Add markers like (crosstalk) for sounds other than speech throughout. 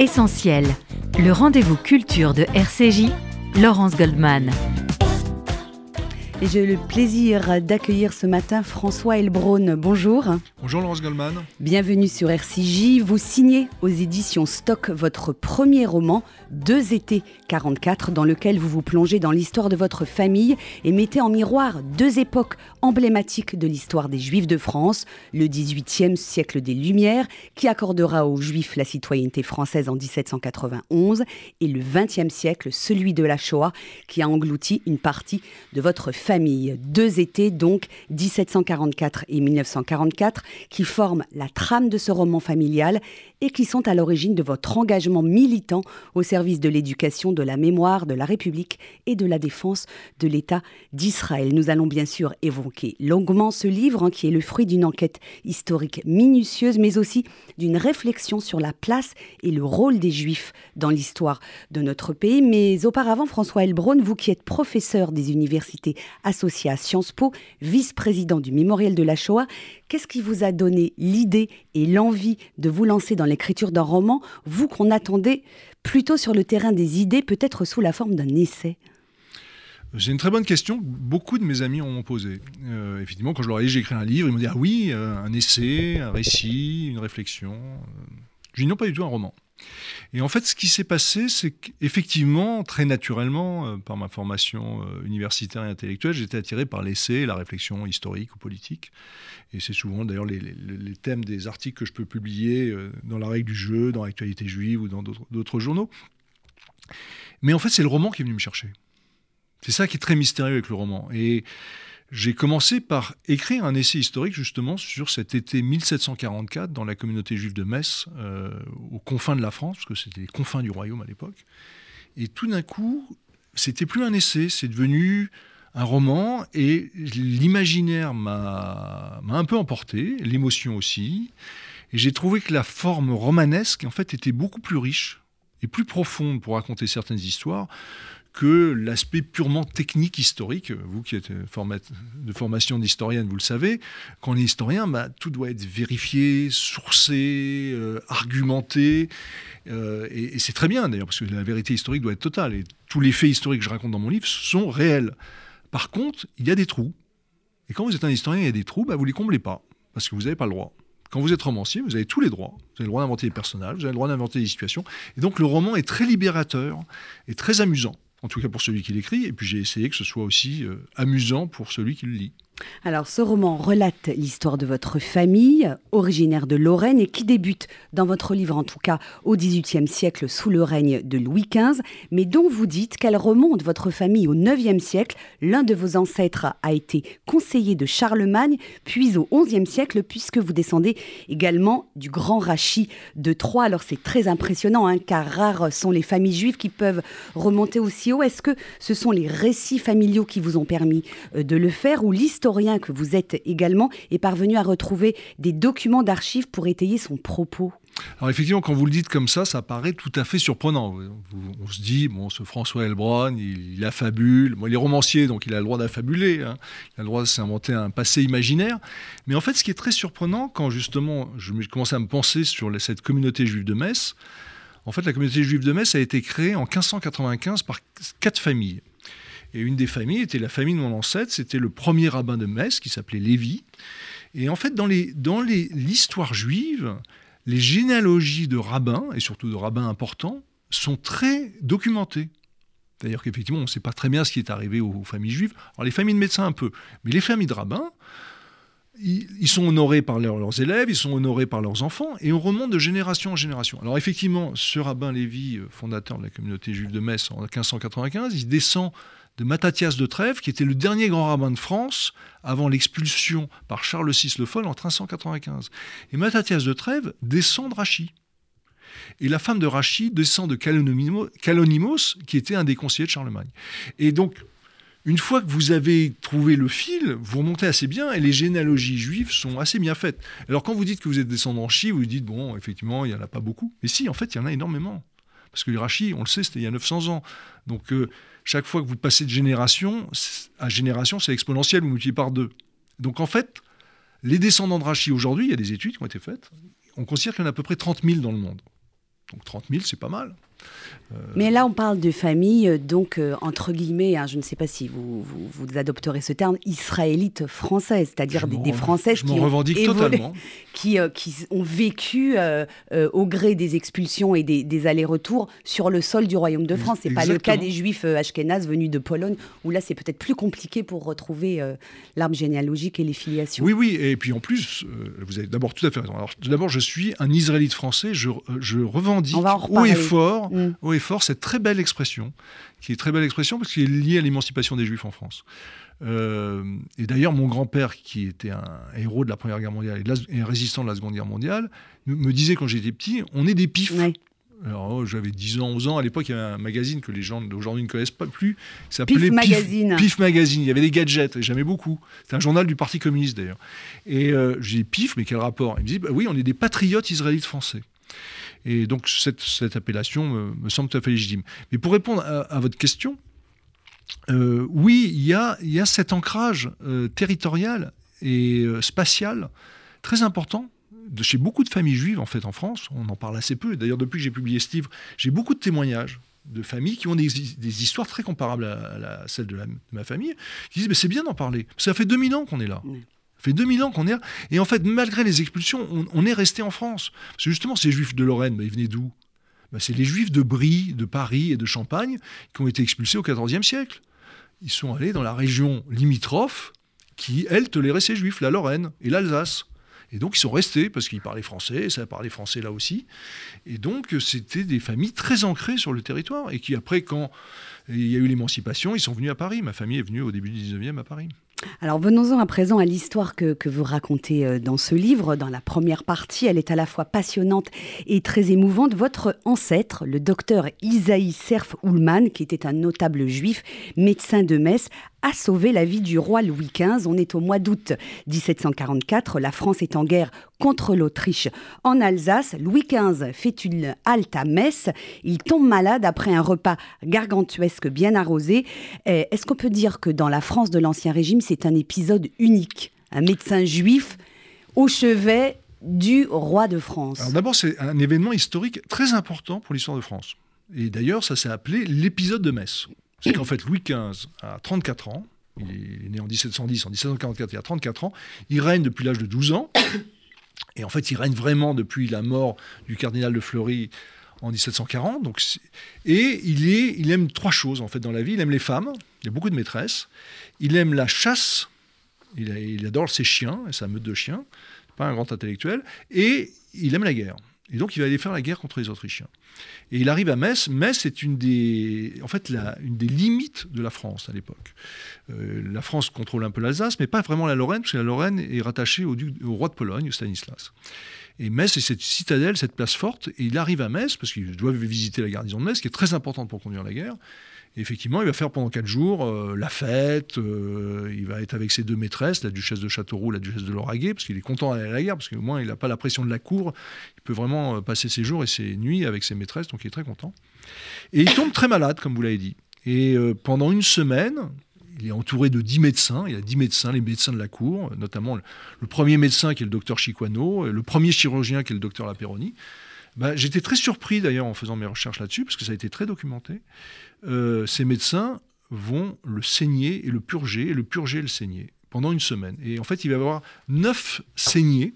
Essentiel, le rendez-vous culture de RCJ, Laurence Goldman. Et j'ai le plaisir d'accueillir ce matin François Elbron. Bonjour. Bonjour Laurence Goldman. Bienvenue sur RCJ. Vous signez aux éditions Stock votre premier roman, Deux étés 44, dans lequel vous vous plongez dans l'histoire de votre famille et mettez en miroir deux époques emblématiques de l'histoire des Juifs de France, le 18e siècle des Lumières, qui accordera aux Juifs la citoyenneté française en 1791, et le 20e siècle, celui de la Shoah, qui a englouti une partie de votre famille. Deux étés, donc 1744 et 1944, qui forment la trame de ce roman familial et qui sont à l'origine de votre engagement militant au service de l'éducation, de la mémoire, de la République et de la défense de l'État d'Israël. Nous allons bien sûr évoquer longuement ce livre hein, qui est le fruit d'une enquête historique minutieuse, mais aussi d'une réflexion sur la place et le rôle des Juifs dans l'histoire de notre pays. Mais auparavant, François Elbron, vous qui êtes professeur des universités associées à Sciences Po, vice-président du Mémorial de la Shoah, qu'est-ce qui vous a donné l'idée et l'envie de vous lancer dans l'écriture d'un roman, vous qu'on attendait plutôt sur le terrain des idées, peut-être sous la forme d'un essai? C'est une très bonne question. Beaucoup de mes amis ont posé. Euh, effectivement, quand je leur ai dit j'ai écrit un livre, ils m'ont dit ah oui, euh, un essai, un récit, une réflexion. Je dis non, pas du tout un roman. Et en fait, ce qui s'est passé, c'est qu'effectivement, très naturellement, euh, par ma formation euh, universitaire et intellectuelle, j'étais attiré par l'essai, la réflexion historique ou politique. Et c'est souvent d'ailleurs les, thèmes des articles que je peux publier euh, dans la règle du jeu, dans l'actualité juive ou dans d'autres journaux. Mais en fait, c'est le roman qui est venu me chercher. C'est ça qui est très mystérieux avec le roman. Et j'ai commencé par écrire un essai historique justement sur cet été 1744 dans la communauté juive de Metz, euh, aux confins de la France, parce que c'était les confins du royaume à l'époque. Et tout d'un coup, c'était plus un essai, c'est devenu un roman, et l'imaginaire m'a un peu emporté, l'émotion aussi. Et j'ai trouvé que la forme romanesque, en fait, était beaucoup plus riche et plus profonde pour raconter certaines histoires que l'aspect purement technique historique. Vous qui êtes de formation d'historienne, vous le savez, quand on est historien, bah, tout doit être vérifié, sourcé, euh, argumenté. Euh, et, c'est très bien d'ailleurs, parce que la vérité historique doit être totale. Et tous les faits historiques que je raconte dans mon livre sont réels. Par contre, il y a des trous. Et quand vous êtes un historien, il y a des trous, bah, vous ne les comblez pas, parce que vous n'avez pas le droit. Quand vous êtes romancier, vous avez tous les droits. Vous avez le droit d'inventer des personnages, vous avez le droit d'inventer des situations. Et donc le roman est très libérateur et très amusant en tout cas pour celui qui l'écrit, et puis j'ai essayé que ce soit aussi euh, amusant pour celui qui le lit. Alors, ce roman relate l'histoire de votre famille, originaire de Lorraine, et qui débute, dans votre livre en tout cas, au XVIIIe siècle sous le règne de Louis XV, mais dont vous dites qu'elle remonte votre famille au IXe siècle. L'un de vos ancêtres a été conseiller de Charlemagne, puis au XIe siècle, puisque vous descendez également du grand rachis de Troyes. Alors, c'est très impressionnant, hein, car rares sont les familles juives qui peuvent remonter aussi haut. Est-ce que ce sont les récits familiaux qui vous ont permis euh, de le faire, ou l'histoire que vous êtes également est parvenu à retrouver des documents d'archives pour étayer son propos. Alors effectivement, quand vous le dites comme ça, ça paraît tout à fait surprenant. On se dit, bon, ce François Elbron, il, il affabule. Bon, il est romancier, donc il a le droit d'affabuler. Hein. Il a le droit de s'inventer un passé imaginaire. Mais en fait, ce qui est très surprenant, quand justement je commençais à me penser sur cette communauté juive de Metz, en fait, la communauté juive de Metz a été créée en 1595 par quatre familles. Et une des familles était la famille de mon ancêtre, c'était le premier rabbin de Metz qui s'appelait Lévi. Et en fait, dans l'histoire juive, les généalogies de rabbins, et surtout de rabbins importants, sont très documentées. C'est-à-dire qu'effectivement, on ne sait pas très bien ce qui est arrivé aux, familles juives. Alors les familles de médecins un peu, mais les familles de rabbins, ils, sont honorés par leurs élèves, ils sont honorés par leurs enfants, et on remonte de génération en génération. Alors effectivement, ce rabbin Lévi, euh, fondateur de la communauté juive de Metz en 1595, il descend de Mattathias de Trèves, qui était le dernier grand rabbin de France avant l'expulsion par Charles VI le Foll en 1395. Et Mattathias de Trèves descend de Rachid. Et la femme de Rachid descend de Calonimos, qui était un des conseillers de Charlemagne. Et donc, une fois que vous avez trouvé le fil, vous remontez assez bien et les généalogies juives sont assez bien faites. Alors quand vous dites que vous êtes descendant chi, vous dites, bon, effectivement, il n'y en a pas beaucoup. Mais si, en fait, il y en a énormément. Parce que les Rachid, on le sait, c'était il y a 900 ans. Donc euh, chaque fois que vous passez de génération à génération, c'est exponentiel, vous multipliez par deux. Donc en fait, les descendants de Rachid aujourd'hui, il y a des études qui ont été faites, on considère qu'il y en a à peu près 30 000 dans le monde. Donc 30 000, c'est pas mal. Mais là, on parle de famille, euh, donc, euh, entre guillemets, hein, je ne sais pas si vous, vous, adopterez ce terme, israélite française, c'est-à-dire des, Françaises qui ont, totalement. (laughs) Qui, euh, qui, ont vécu au gré des expulsions et des, allers-retours sur le sol du Royaume de France. Ce n'est pas le cas des Juifs ashkénazes venus de Pologne, où là, c'est peut-être plus compliqué pour retrouver l'arbre généalogique et les filiations. Oui, oui, et puis en plus, vous avez d'abord tout à fait raison. Alors, d'abord, je suis un Israélite français, je, je revendique haut et fort, mm. haut et fort cette très belle expression, qui est très belle expression parce qu'elle est liée à l'émancipation des Juifs en France. Euh, et d'ailleurs, mon grand-père, qui était un héros de la Première Guerre mondiale et, un résistant de la Seconde Guerre mondiale, me disait quand j'étais petit, on est des pifs. Alors, oh, j'avais 10 ans, 11 ans. À l'époque, il y avait un magazine que les gens d'aujourd'hui ne connaissent pas plus. Pif Magazine. Pif Magazine. Il y avait des gadgets, et j'aimais beaucoup. C'est un journal du Parti communiste, d'ailleurs. Et euh, j'ai dit Pif, mais quel rapport? Il me dit bah oui, on est des patriotes israélites français. Et donc cette, appellation me, semble tout à fait légitime. Mais pour répondre à, votre question, euh, oui, il y a, cet ancrage euh, territorial et euh, spatial très important chez beaucoup de familles juives en fait en France. On en parle assez peu. D'ailleurs, depuis que j'ai publié ce livre, j'ai beaucoup de témoignages de familles qui ont des, histoires très comparables à, celles de, ma famille, qui disent mais c'est bien d'en parler. Ça fait 2000 ans qu'on est là. Ça fait 2000 ans qu'on est. Et en fait, malgré les expulsions, on, est resté en France. Parce que justement, ces juifs de Lorraine, bah, ils venaient d'où? Bah, C'est les juifs de Brie, de Paris et de Champagne qui ont été expulsés au XIVe siècle. Ils sont allés dans la région limitrophe qui, elle, tolérait ces juifs, la Lorraine et l'Alsace. Et donc ils sont restés parce qu'ils parlaient français, ça parlait français là aussi. Et donc c'était des familles très ancrées sur le territoire et qui après quand il y a eu l'émancipation, ils sont venus à Paris. Ma famille est venue au début du 19e à Paris. Alors venons-en à présent à l'histoire que, vous racontez euh, dans ce livre. Dans la première partie, elle est à la fois passionnante et très émouvante. Votre ancêtre, le docteur Isaïe Serf Ullmann, qui était un notable juif, médecin de Metz, a sauvé la vie du roi Louis XV. On est au mois d'août 1744. La France est en guerre contre l'Autriche en Alsace. Louis XV fait une halte à Metz. Il tombe malade après un repas gargantuesque bien arrosé. Eh, est-ce qu'on peut dire que dans la France de l'Ancien Régime, c'est un épisode unique? Un médecin juif au chevet du roi de France. d'abord, c'est un événement historique très important pour l'histoire de France. Et d'ailleurs, ça s'est appelé l'épisode de Metz c'est qu'en fait, Louis XV a 34 ans, il est né en 1710, en 1744, il a 34 ans, il règne depuis l'âge de 12 ans, et en fait, il règne vraiment depuis la mort du cardinal de Fleury en 1740. Donc, et il, aime trois choses en fait dans la vie. Il aime les femmes, il a beaucoup de maîtresses. Il aime la chasse, il, il adore ses chiens et sa meute de chiens, pas un grand intellectuel. Et il aime la guerre. Et donc il va aller faire la guerre contre les Autrichiens. Et il arrive à Metz. Metz est une des, en fait, une des limites de la France à l'époque. Euh, la France contrôle un peu l'Alsace, mais pas vraiment la Lorraine, parce que la Lorraine est rattachée au, au roi de Pologne, Stanislas. Et Metz est cette citadelle, cette place forte. Et il arrive à Metz, parce qu'il doit visiter la garnison de Metz, qui est très importante pour conduire la guerre effectivement, il va faire pendant quatre jours euh, la fête, euh, il va être avec ses deux maîtresses, la duchesse de Châteauroux, la duchesse de Lauragais, parce qu'il est content d'aller à la guerre, parce qu'au moins il n'a pas la pression de la cour, il peut vraiment euh, passer ses jours et ses nuits avec ses maîtresses, donc il est très content. Et il tombe très malade, comme vous l'avez dit. Et pendant une semaine, il est entouré de dix médecins. Il a dix médecins, les médecins de la cour, notamment le, premier médecin qui est le docteur Chiquano, le premier chirurgien qui est le docteur Laperoni. Bah, j'étais très surpris d'ailleurs en faisant mes recherches là-dessus, parce que ça a été très documenté. Euh, ces médecins vont le saigner et le purger, et le purger et le saigner pendant une semaine. Et en fait, il va y avoir neuf saignées.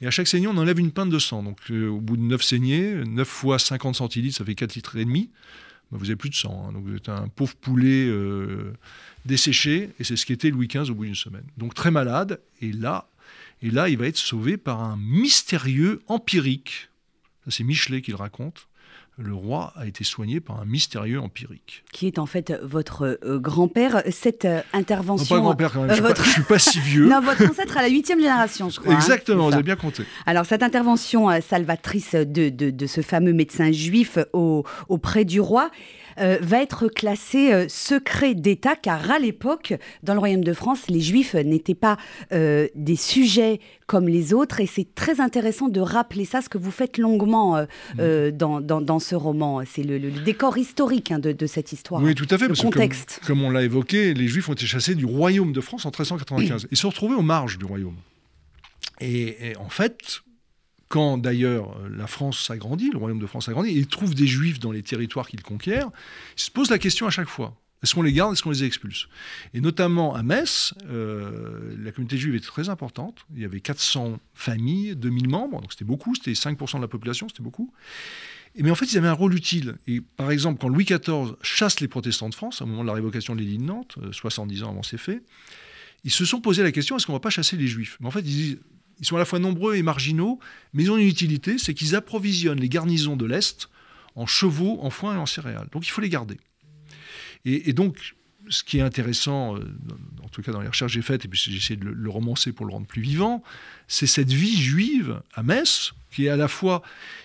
Et à chaque saignée, on enlève une pinte de sang. Donc euh, au bout de neuf saignées, 9 fois 50 centilitres, ça fait 4 litres et demi. Bah, vous n'avez plus de sang. Hein. Donc vous êtes un pauvre poulet euh, desséché. Et c'est ce qu'était Louis XV au bout d'une semaine. Donc très malade. Et là, et là, il va être sauvé par un mystérieux empirique c'est Michelet qui le raconte. Le roi a été soigné par un mystérieux empirique. Qui est en fait votre euh, grand-père. Cette euh, intervention. Non, pas grand-père quand même, je ne suis, pas si vieux. (laughs) non, votre ancêtre à la huitième génération, je crois. Hein, Exactement, vous avez bien compté. Alors, cette intervention euh, salvatrice de, de, ce fameux médecin juif auprès du roi, euh, va être classé euh, secret d'État, car à l'époque, dans le Royaume de France, les Juifs n'étaient pas euh, des sujets comme les autres, et c'est très intéressant de rappeler ça, ce que vous faites longuement mm. dans, dans, ce roman. C'est le, décor historique hein, de, cette histoire. Oui, tout à fait, le contexte. comme, on l'a évoqué, les Juifs ont été chassés du Royaume de France en 1395. Ils se retrouvaient aux marges du Royaume. et en fait, quand d'ailleurs la France s'agrandit, le royaume de France s'agrandit, et il trouve des juifs dans les territoires qu'il conquiert, il se pose la question à chaque fois. Est-ce qu'on les garde, est-ce qu'on les expulse? Et notamment à Metz, euh, la communauté juive était très importante. Il y avait 400 familles, 2000 membres, donc c'était beaucoup, c'était 5% de la population, c'était beaucoup. Mais en fait, ils avaient un rôle utile. Et par exemple, quand Louis XIV chasse les protestants de France, au moment de la révocation de l'édit de Nantes, 70 euh, ans avant ces faits, ils se sont posé la question est-ce qu'on ne va pas chasser les juifs? Mais en fait, ils ils sont à la fois nombreux et marginaux, mais ils ont une utilité c'est qu'ils approvisionnent les garnisons de l'Est en chevaux, en foin et en céréales. Donc il faut les garder. Et, donc, ce qui est intéressant, euh, en tout cas dans les recherches que j'ai faites, et puis j'ai essayé de le, romancer pour le rendre plus vivant, c'est cette vie juive à Metz, qui est à la fois,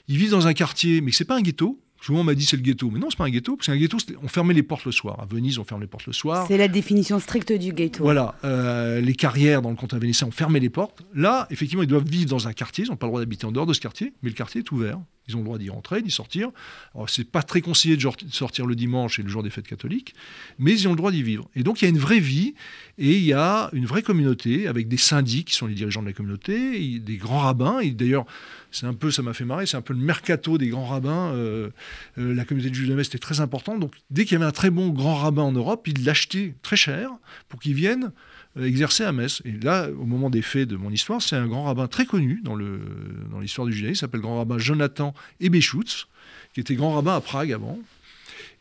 ils vivent dans un quartier, mais ce n'est pas un ghetto, Souvent, on m'a dit c'est le ghetto. Mais non, c'est pas un ghetto. Parce qu'un ghetto, on fermait les portes le soir. À Venise, on ferme les portes le soir. C'est la définition stricte du ghetto. Voilà. Euh, les carrières dans le comté vénitien, on fermait les portes. Là, effectivement, ils doivent vivre dans un quartier. Ils n'ont pas le droit d'habiter en dehors de ce quartier. Mais le quartier est ouvert. Ils ont le droit d'y rentrer, d'y sortir. Alors, c'est pas très conseillé de sortir le dimanche et le jour des fêtes catholiques, mais ils ont le droit d'y vivre. Et donc, il y a une vraie vie et il y a une vraie communauté avec des syndics qui sont les dirigeants de la communauté, des grands rabbins. Et d'ailleurs, c'est un peu, ça m'a fait marrer, c'est un peu le mercato des grands rabbins. Euh, euh, la communauté de Jules de était très importante. Donc, dès qu'il y avait un très bon grand rabbin en Europe, ils l'achetaient très cher pour qu'il vienne euh, exercer à Metz. Et là, au moment des faits de mon histoire, c'est un grand rabbin très connu dans l'histoire dans du judaïsme, il s'appelle grand rabbin Jonathan Ebeschutz, qui était grand rabbin à Prague avant.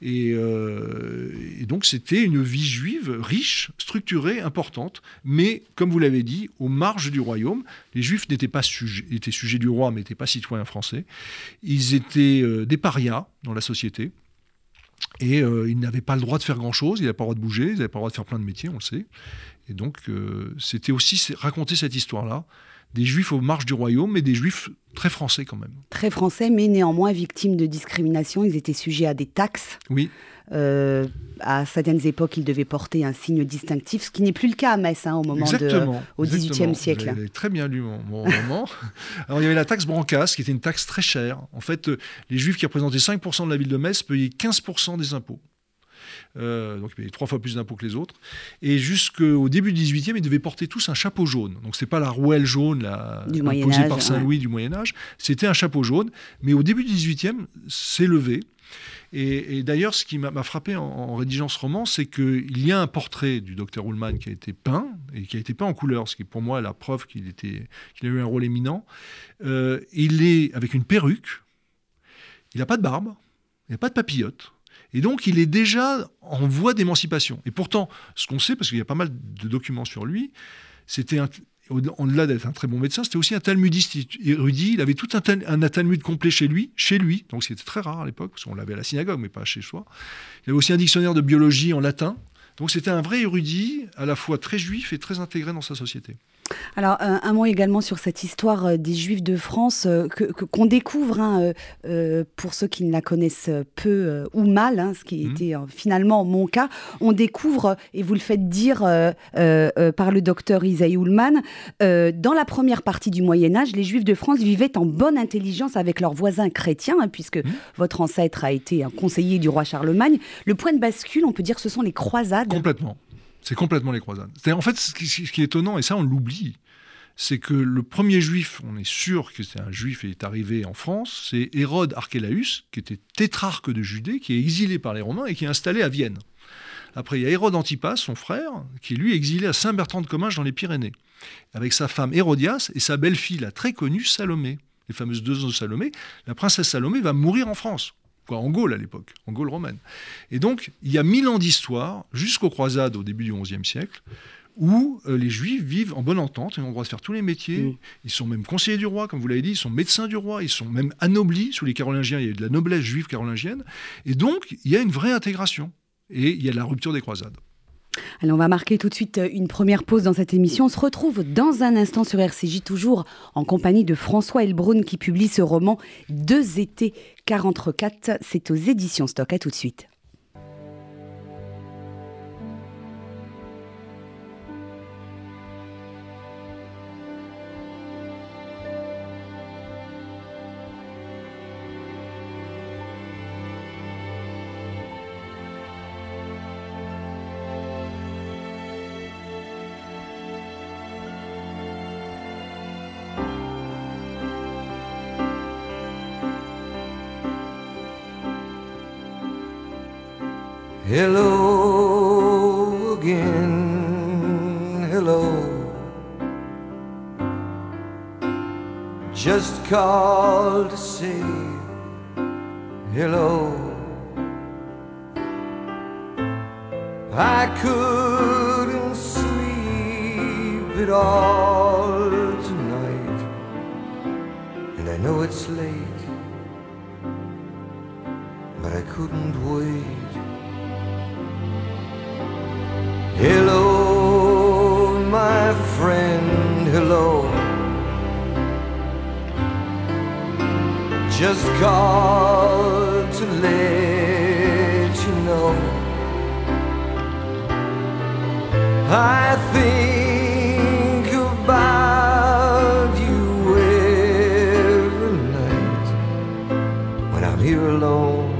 Et, euh, et, donc c'était une vie juive riche, structurée, importante, mais comme vous l'avez dit, aux marges du royaume. Les juifs n'étaient pas sujets, étaient sujets du roi, mais n'étaient pas citoyens français. Ils étaient euh, des parias dans la société. Et euh, ils n'avaient pas le droit de faire grand-chose, ils n'avaient pas le droit de bouger, ils n'avaient pas le droit de faire plein de métiers, on le sait. Et donc, euh, c'était aussi raconter cette histoire-là, des juifs aux marges du royaume, mais des juifs très français quand même. Très français, mais néanmoins victimes de discrimination. Ils étaient sujets à des taxes. Oui. Euh, à certaines époques, ils devaient porter un signe distinctif, ce qui n'est plus le cas à Metz hein, au moment exactement, de, au XVIIIe siècle. Très bien lu mon, roman. (laughs) Alors il y avait la taxe Brancas, qui était une taxe très chère. En fait, euh, les Juifs qui représentaient 5% de la ville de Metz payaient 15% des impôts. Euh, donc il payait trois fois plus d'impôts que les autres. Et jusqu'au début du XVIIIe, ils devaient porter tous un chapeau jaune. Donc c'est pas la rouelle jaune la, imposée par Saint-Louis du Moyen Âge, c'était un chapeau jaune. Mais au début du XVIIIe, c'est levé. Et, d'ailleurs, ce qui m'a frappé en, rédigeant ce roman, c'est qu'il y a un portrait du docteur Ullmann qui a été peint, et qui a été peint en couleur, ce qui est pour moi la preuve qu'il a eu un rôle éminent. Euh, il est avec une perruque, il n'a pas de barbe, il n'a pas de papillote. Et donc, il est déjà en voie d'émancipation. Et pourtant, ce qu'on sait, parce qu'il y a pas mal de documents sur lui, c'était au-delà d'être un très bon médecin, c'était aussi un talmudiste érudit. Il avait tout un, un talmud complet chez lui, chez lui, donc c'était très rare à l'époque, parce qu'on l'avait à la synagogue, mais pas chez soi. Il avait aussi un dictionnaire de biologie en latin. Donc c'était un vrai érudit, à la fois très juif et très intégré dans sa société. Alors, un, mot également sur cette histoire euh, des Juifs de France euh, que qu'on découvre, hein, euh, pour ceux qui ne la connaissent peu ou mal, hein, ce qui mmh. était finalement mon cas, on découvre, et vous le faites dire par le docteur Isaïe Ullmann, dans la première partie du Moyen Âge, les Juifs de France vivaient en bonne intelligence avec leurs voisins chrétiens, hein, puisque mmh. votre ancêtre a été un conseiller du roi Charlemagne. Le point de bascule, on peut dire, ce sont les croisades. Complètement. C'est complètement les croisades. En fait, ce qui, est étonnant, et ça on l'oublie, c'est que le premier juif, on est sûr que c'est un juif est arrivé en France, c'est Hérode Archélaüs, qui était tétrarque de Judée, qui est exilé par les Romains et qui est installé à Vienne. Après, il y a Hérode Antipas, son frère, qui est lui exilé à Saint-Bertrand de Comminges dans les Pyrénées, avec sa femme Hérodias et sa belle-fille, la très connue Salomé, les fameuses deux ans de Salomé. La princesse Salomé va mourir en France en Gaule à l'époque, en Gaule romaine. Et donc, il y a mille ans d'histoire, jusqu'aux croisades au début du XIe siècle, où euh, les juifs vivent en bonne entente, ils ont le droit de faire tous les métiers, ils sont même conseillers du roi, comme vous l'avez dit, ils sont médecins du roi, ils sont même anoblis, sous les carolingiens, il y a eu de la noblesse juive carolingienne, et donc il y a une vraie intégration, et il y a la rupture des croisades. Allez, on va marquer tout de suite euh, une première pause dans cette émission. On se retrouve dans un instant sur RCJ, toujours en compagnie de François Elbrun qui publie ce roman Deux étés 44. C'est aux éditions Stock. À tout de suite. Hello again, hello. Just called to say hello. I couldn't sleep at all tonight, and I know it's late, but I couldn't wait. Just called to let you know I think about you every night when I'm here alone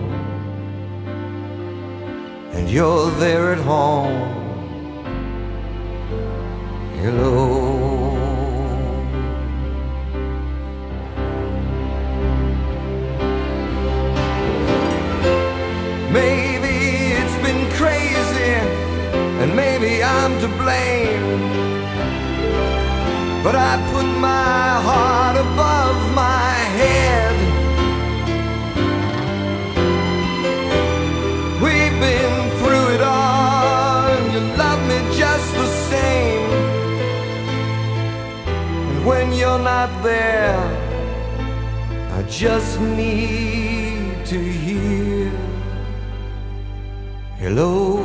and you're there at home. Hello. Maybe I'm to blame. But I put my heart above my head. We've been through it all, and you love me just the same. And when you're not there, I just need to hear. Hello,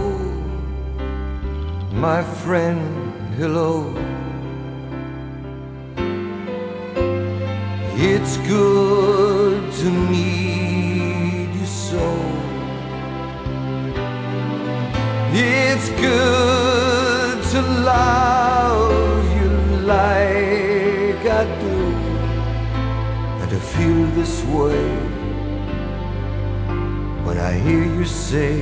my friend, hello. It's good to meet you so. It's good to love you like I do, and to feel this way when I hear you say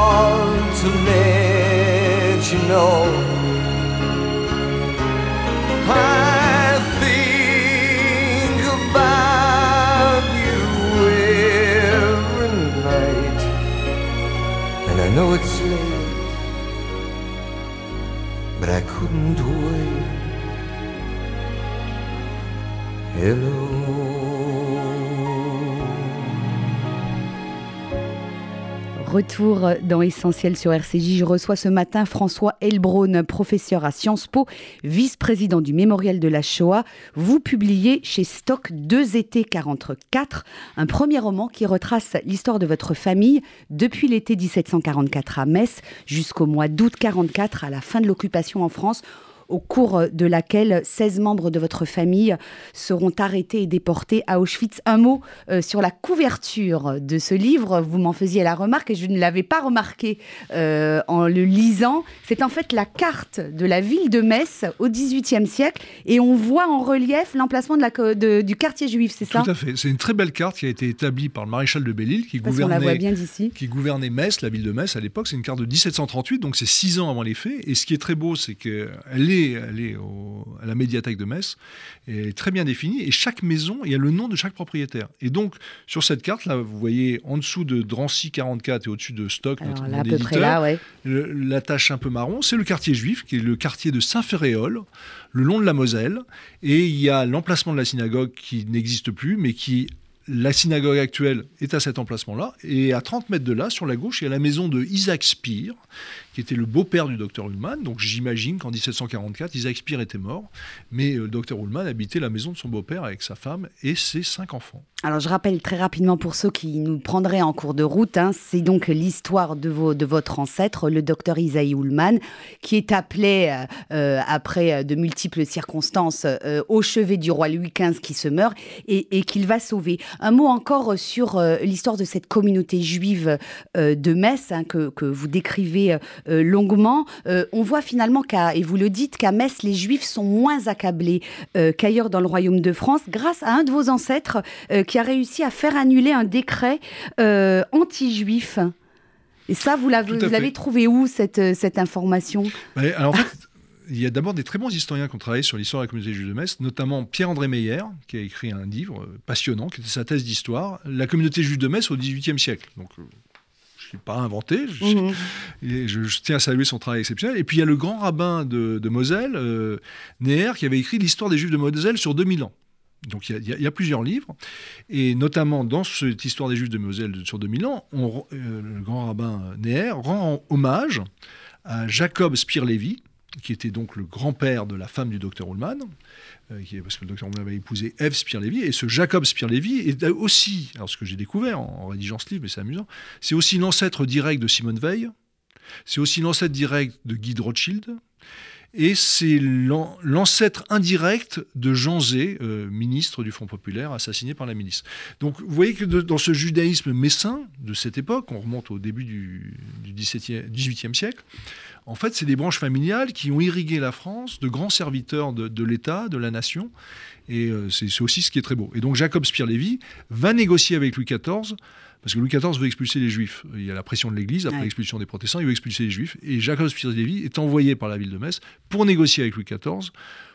know I think about you every night, and I know it's late, but I couldn't wait. Hello. Retour dans Essentiel sur RCJ. Je reçois ce matin François Elbron, professeur à Sciences Po, vice-président du Mémorial de la Shoah. Vous publiez chez Stock Deux étés 44, un premier roman qui retrace l'histoire de votre famille depuis l'été 1744 à Metz jusqu'au mois d'août 44 à la fin de l'occupation en France au cours de laquelle 16 membres de votre famille seront arrêtés et déportés à Auschwitz. Un mot euh, sur la couverture de ce livre. Vous m'en faisiez la remarque et je ne l'avais pas remarqué euh, en le lisant. C'est en fait la carte de la ville de Metz au XVIIIe siècle et on voit en relief l'emplacement de la co- de- du quartier juif, c'est ça? Tout à fait. C'est une très belle carte qui a été établie par le maréchal de Belle-Île qui Parce qu'on la voit gouvernait, bien qui gouvernait Metz, la ville de Metz à l'époque. C'est une carte de 1738, donc c'est six ans avant les faits. Et ce qui est très beau, c'est qu'elle est, elle est au- à la médiathèque de Metz, elle est très bien définie. Et chaque maison, il y a le nom de chaque propriétaire. Et donc, sur cette carte, là, vous voyez en dessous de Drancy 44 et au-dessus de Stock, notre là, à peu près là, ouais. le- la tache un peu marron, c'est le quartier juif, qui est le quartier de Saint-Ferréol, le long de la Moselle. Et il y a l'emplacement de la synagogue qui n'existe plus, mais qui, la synagogue actuelle est à cet emplacement-là. Et à 30 mètres de là, sur la gauche, il y a la maison de Isaac Spire, qui était le beau-père du docteur Ullmann. Donc j'imagine qu'en 1744, Isaac Speer était mort, mais euh, le docteur Ullmann habitait la maison de son beau-père avec sa femme et ses cinq enfants. Alors je rappelle très rapidement pour ceux qui nous prendraient en cours de route, hein, c'est donc l'histoire de, votre ancêtre, le docteur Isaïe Ullmann, qui est appelé, euh, euh, après de multiples circonstances, au chevet du roi Louis XV qui se meurt et, qu'il va sauver. Un mot encore sur l'histoire de cette communauté juive de Metz hein, que, vous décrivez longuement. on voit finalement qu'à, et vous le dites, qu'à Metz, les juifs sont moins accablés qu'ailleurs dans le royaume de France grâce à un de vos ancêtres qui a réussi à faire annuler un décret euh, anti-juif. Et ça, vous l'avez trouvé où, cette, euh, cette information? Alors, En fait, il y a d'abord des très bons historiens qui ont travaillé sur l'histoire de la communauté juive de Metz, notamment Pierre-André Meyer, qui a écrit un livre euh, passionnant, qui était sa thèse d'histoire, La communauté juive de Metz au XVIIIe siècle. Donc, je ne pas inventé. Mhm. Je, tiens à saluer son travail exceptionnel. Et puis il y a le grand rabbin de, Moselle, Neher, qui avait écrit l'histoire des Juifs de Moselle sur 2000 ans. Donc il y, a plusieurs livres, et notamment dans cette histoire des Juifs de Moselle sur 2000 ans, on, euh, le grand rabbin Neher rend hommage à Jacob Spirlevi, qui était donc le grand-père de la femme du docteur Ullmann, euh, parce que le docteur Ullmann avait épousé Eve Spirlevi, et ce Jacob Spirlevi est aussi, alors ce que j'ai découvert en, rédigeant ce livre, mais c'est amusant, c'est aussi l'ancêtre direct de Simone Veil, c'est aussi l'ancêtre direct de Guy de Rothschild, et c'est l'ancêtre indirect de Jean Zé, euh, ministre du Front populaire, assassiné par la milice. Donc vous voyez que dans ce judaïsme messin de cette époque, on remonte au début du, du XVIIIe siècle, en fait c'est des branches familiales qui ont irrigué la France de grands serviteurs de, l'État, de la nation, et euh, c'est aussi ce qui est très beau. Et donc Jacob Spirlevi va négocier avec Louis XIV parce que Louis XIV veut expulser les Juifs. Il y a la pression de l'Église après l'expulsion des protestants, il veut expulser les Juifs. Et Jacques Spirlevi est envoyé par la ville de Metz pour négocier avec Louis XIV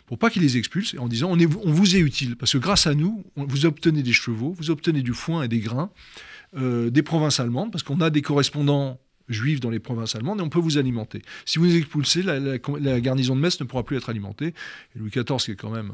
pour pas qu'il les expulse, en disant on, on, vous est utile, parce que grâce à nous, vous obtenez des chevaux, vous obtenez du foin et des grains euh, des provinces allemandes, parce qu'on a des correspondants juifs dans les provinces allemandes et on peut vous alimenter. Si vous les expulsez, la, garnison de Metz ne pourra plus être alimentée. Louis XIV, qui est quand même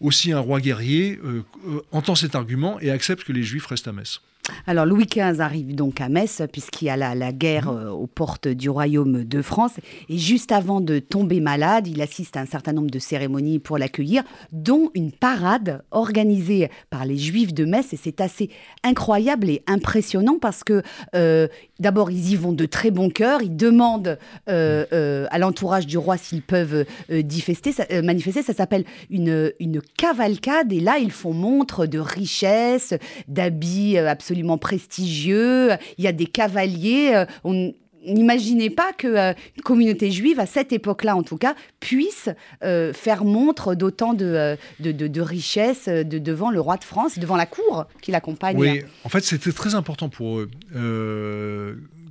aussi un roi guerrier, euh, entend cet argument et accepte que les juifs restent à Metz. Alors Louis XV arrive donc à Metz puisqu'il y a la, guerre mmh. euh, aux portes du royaume de France. Et juste avant de tomber malade, il assiste à un certain nombre de cérémonies pour l'accueillir, dont une parade organisée par les Juifs de Metz. Et c'est assez incroyable et impressionnant parce que euh, d'abord ils y vont de très bon cœur, ils demandent euh, à l'entourage du roi s'ils peuvent manifester, ça s'appelle une, une cavalcade. Et là ils font montre de richesse, d'habits absolument prestigieux, il y a des cavaliers. Euh, on n'imaginait pas qu'une euh, communauté juive, à cette époque-là en tout cas, puisse euh, faire montre d'autant de, de, de, devant le roi de France, devant la cour qui l'accompagne. Oui, en fait, c'était très important pour eux.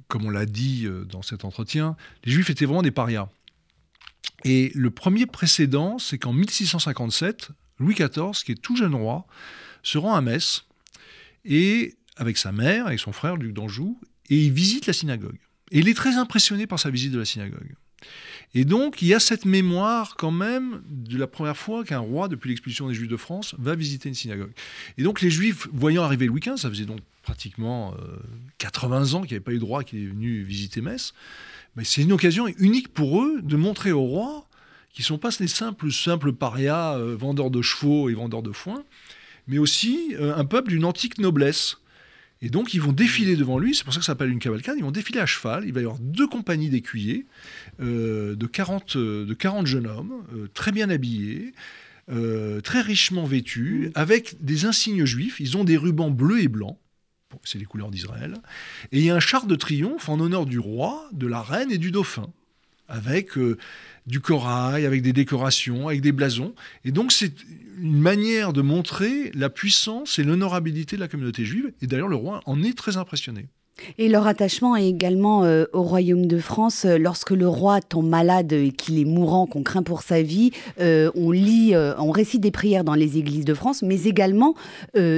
comme on l'a dit dans cet entretien, les juifs étaient vraiment des parias. Et le premier précédent, c'est qu'en 1657, Louis XIV, qui est tout jeune roi, se rend à Metz et avec sa mère, avec son frère, Luc d'Anjou, et il visite la synagogue. Et il est très impressionné par sa visite de la synagogue. Et donc, il y a cette mémoire quand même de la première fois qu'un roi, depuis l'expulsion des Juifs de France, va visiter une synagogue. Et donc, les Juifs, voyant arriver Louis XV, ça faisait donc pratiquement 80 euh, ans qu'il n'y avait pas eu de roi qui est venu visiter Metz, mais c'est une occasion unique pour eux de montrer au roi qu'ils ne sont pas des simples, simples parias, euh, vendeurs de chevaux et vendeurs de foin, mais aussi euh, un peuple d'une antique noblesse et donc, ils vont défiler devant lui, c'est pour ça que ça s'appelle une cavalcade, ils vont défiler à cheval, il va y avoir deux compagnies d'écuyers, euh, de, 40, euh, de 40 jeunes hommes, euh, très bien habillés, très richement vêtus, avec des insignes juifs, ils ont des rubans bleus et blancs, c'est les couleurs d'Israël, et il y a un char de triomphe en honneur du roi, de la reine et du dauphin, avec du corail, avec des décorations, avec des blasons. Et donc c'est une manière de montrer la puissance et l'honorabilité de la communauté juive. Et d'ailleurs, le roi en est très impressionné. Et leur attachement est également euh, au royaume de France. Lorsque le roi tombe malade et qu'il est mourant, qu'on craint pour sa vie, euh, on lit, euh, on récite des prières dans les églises de France, mais également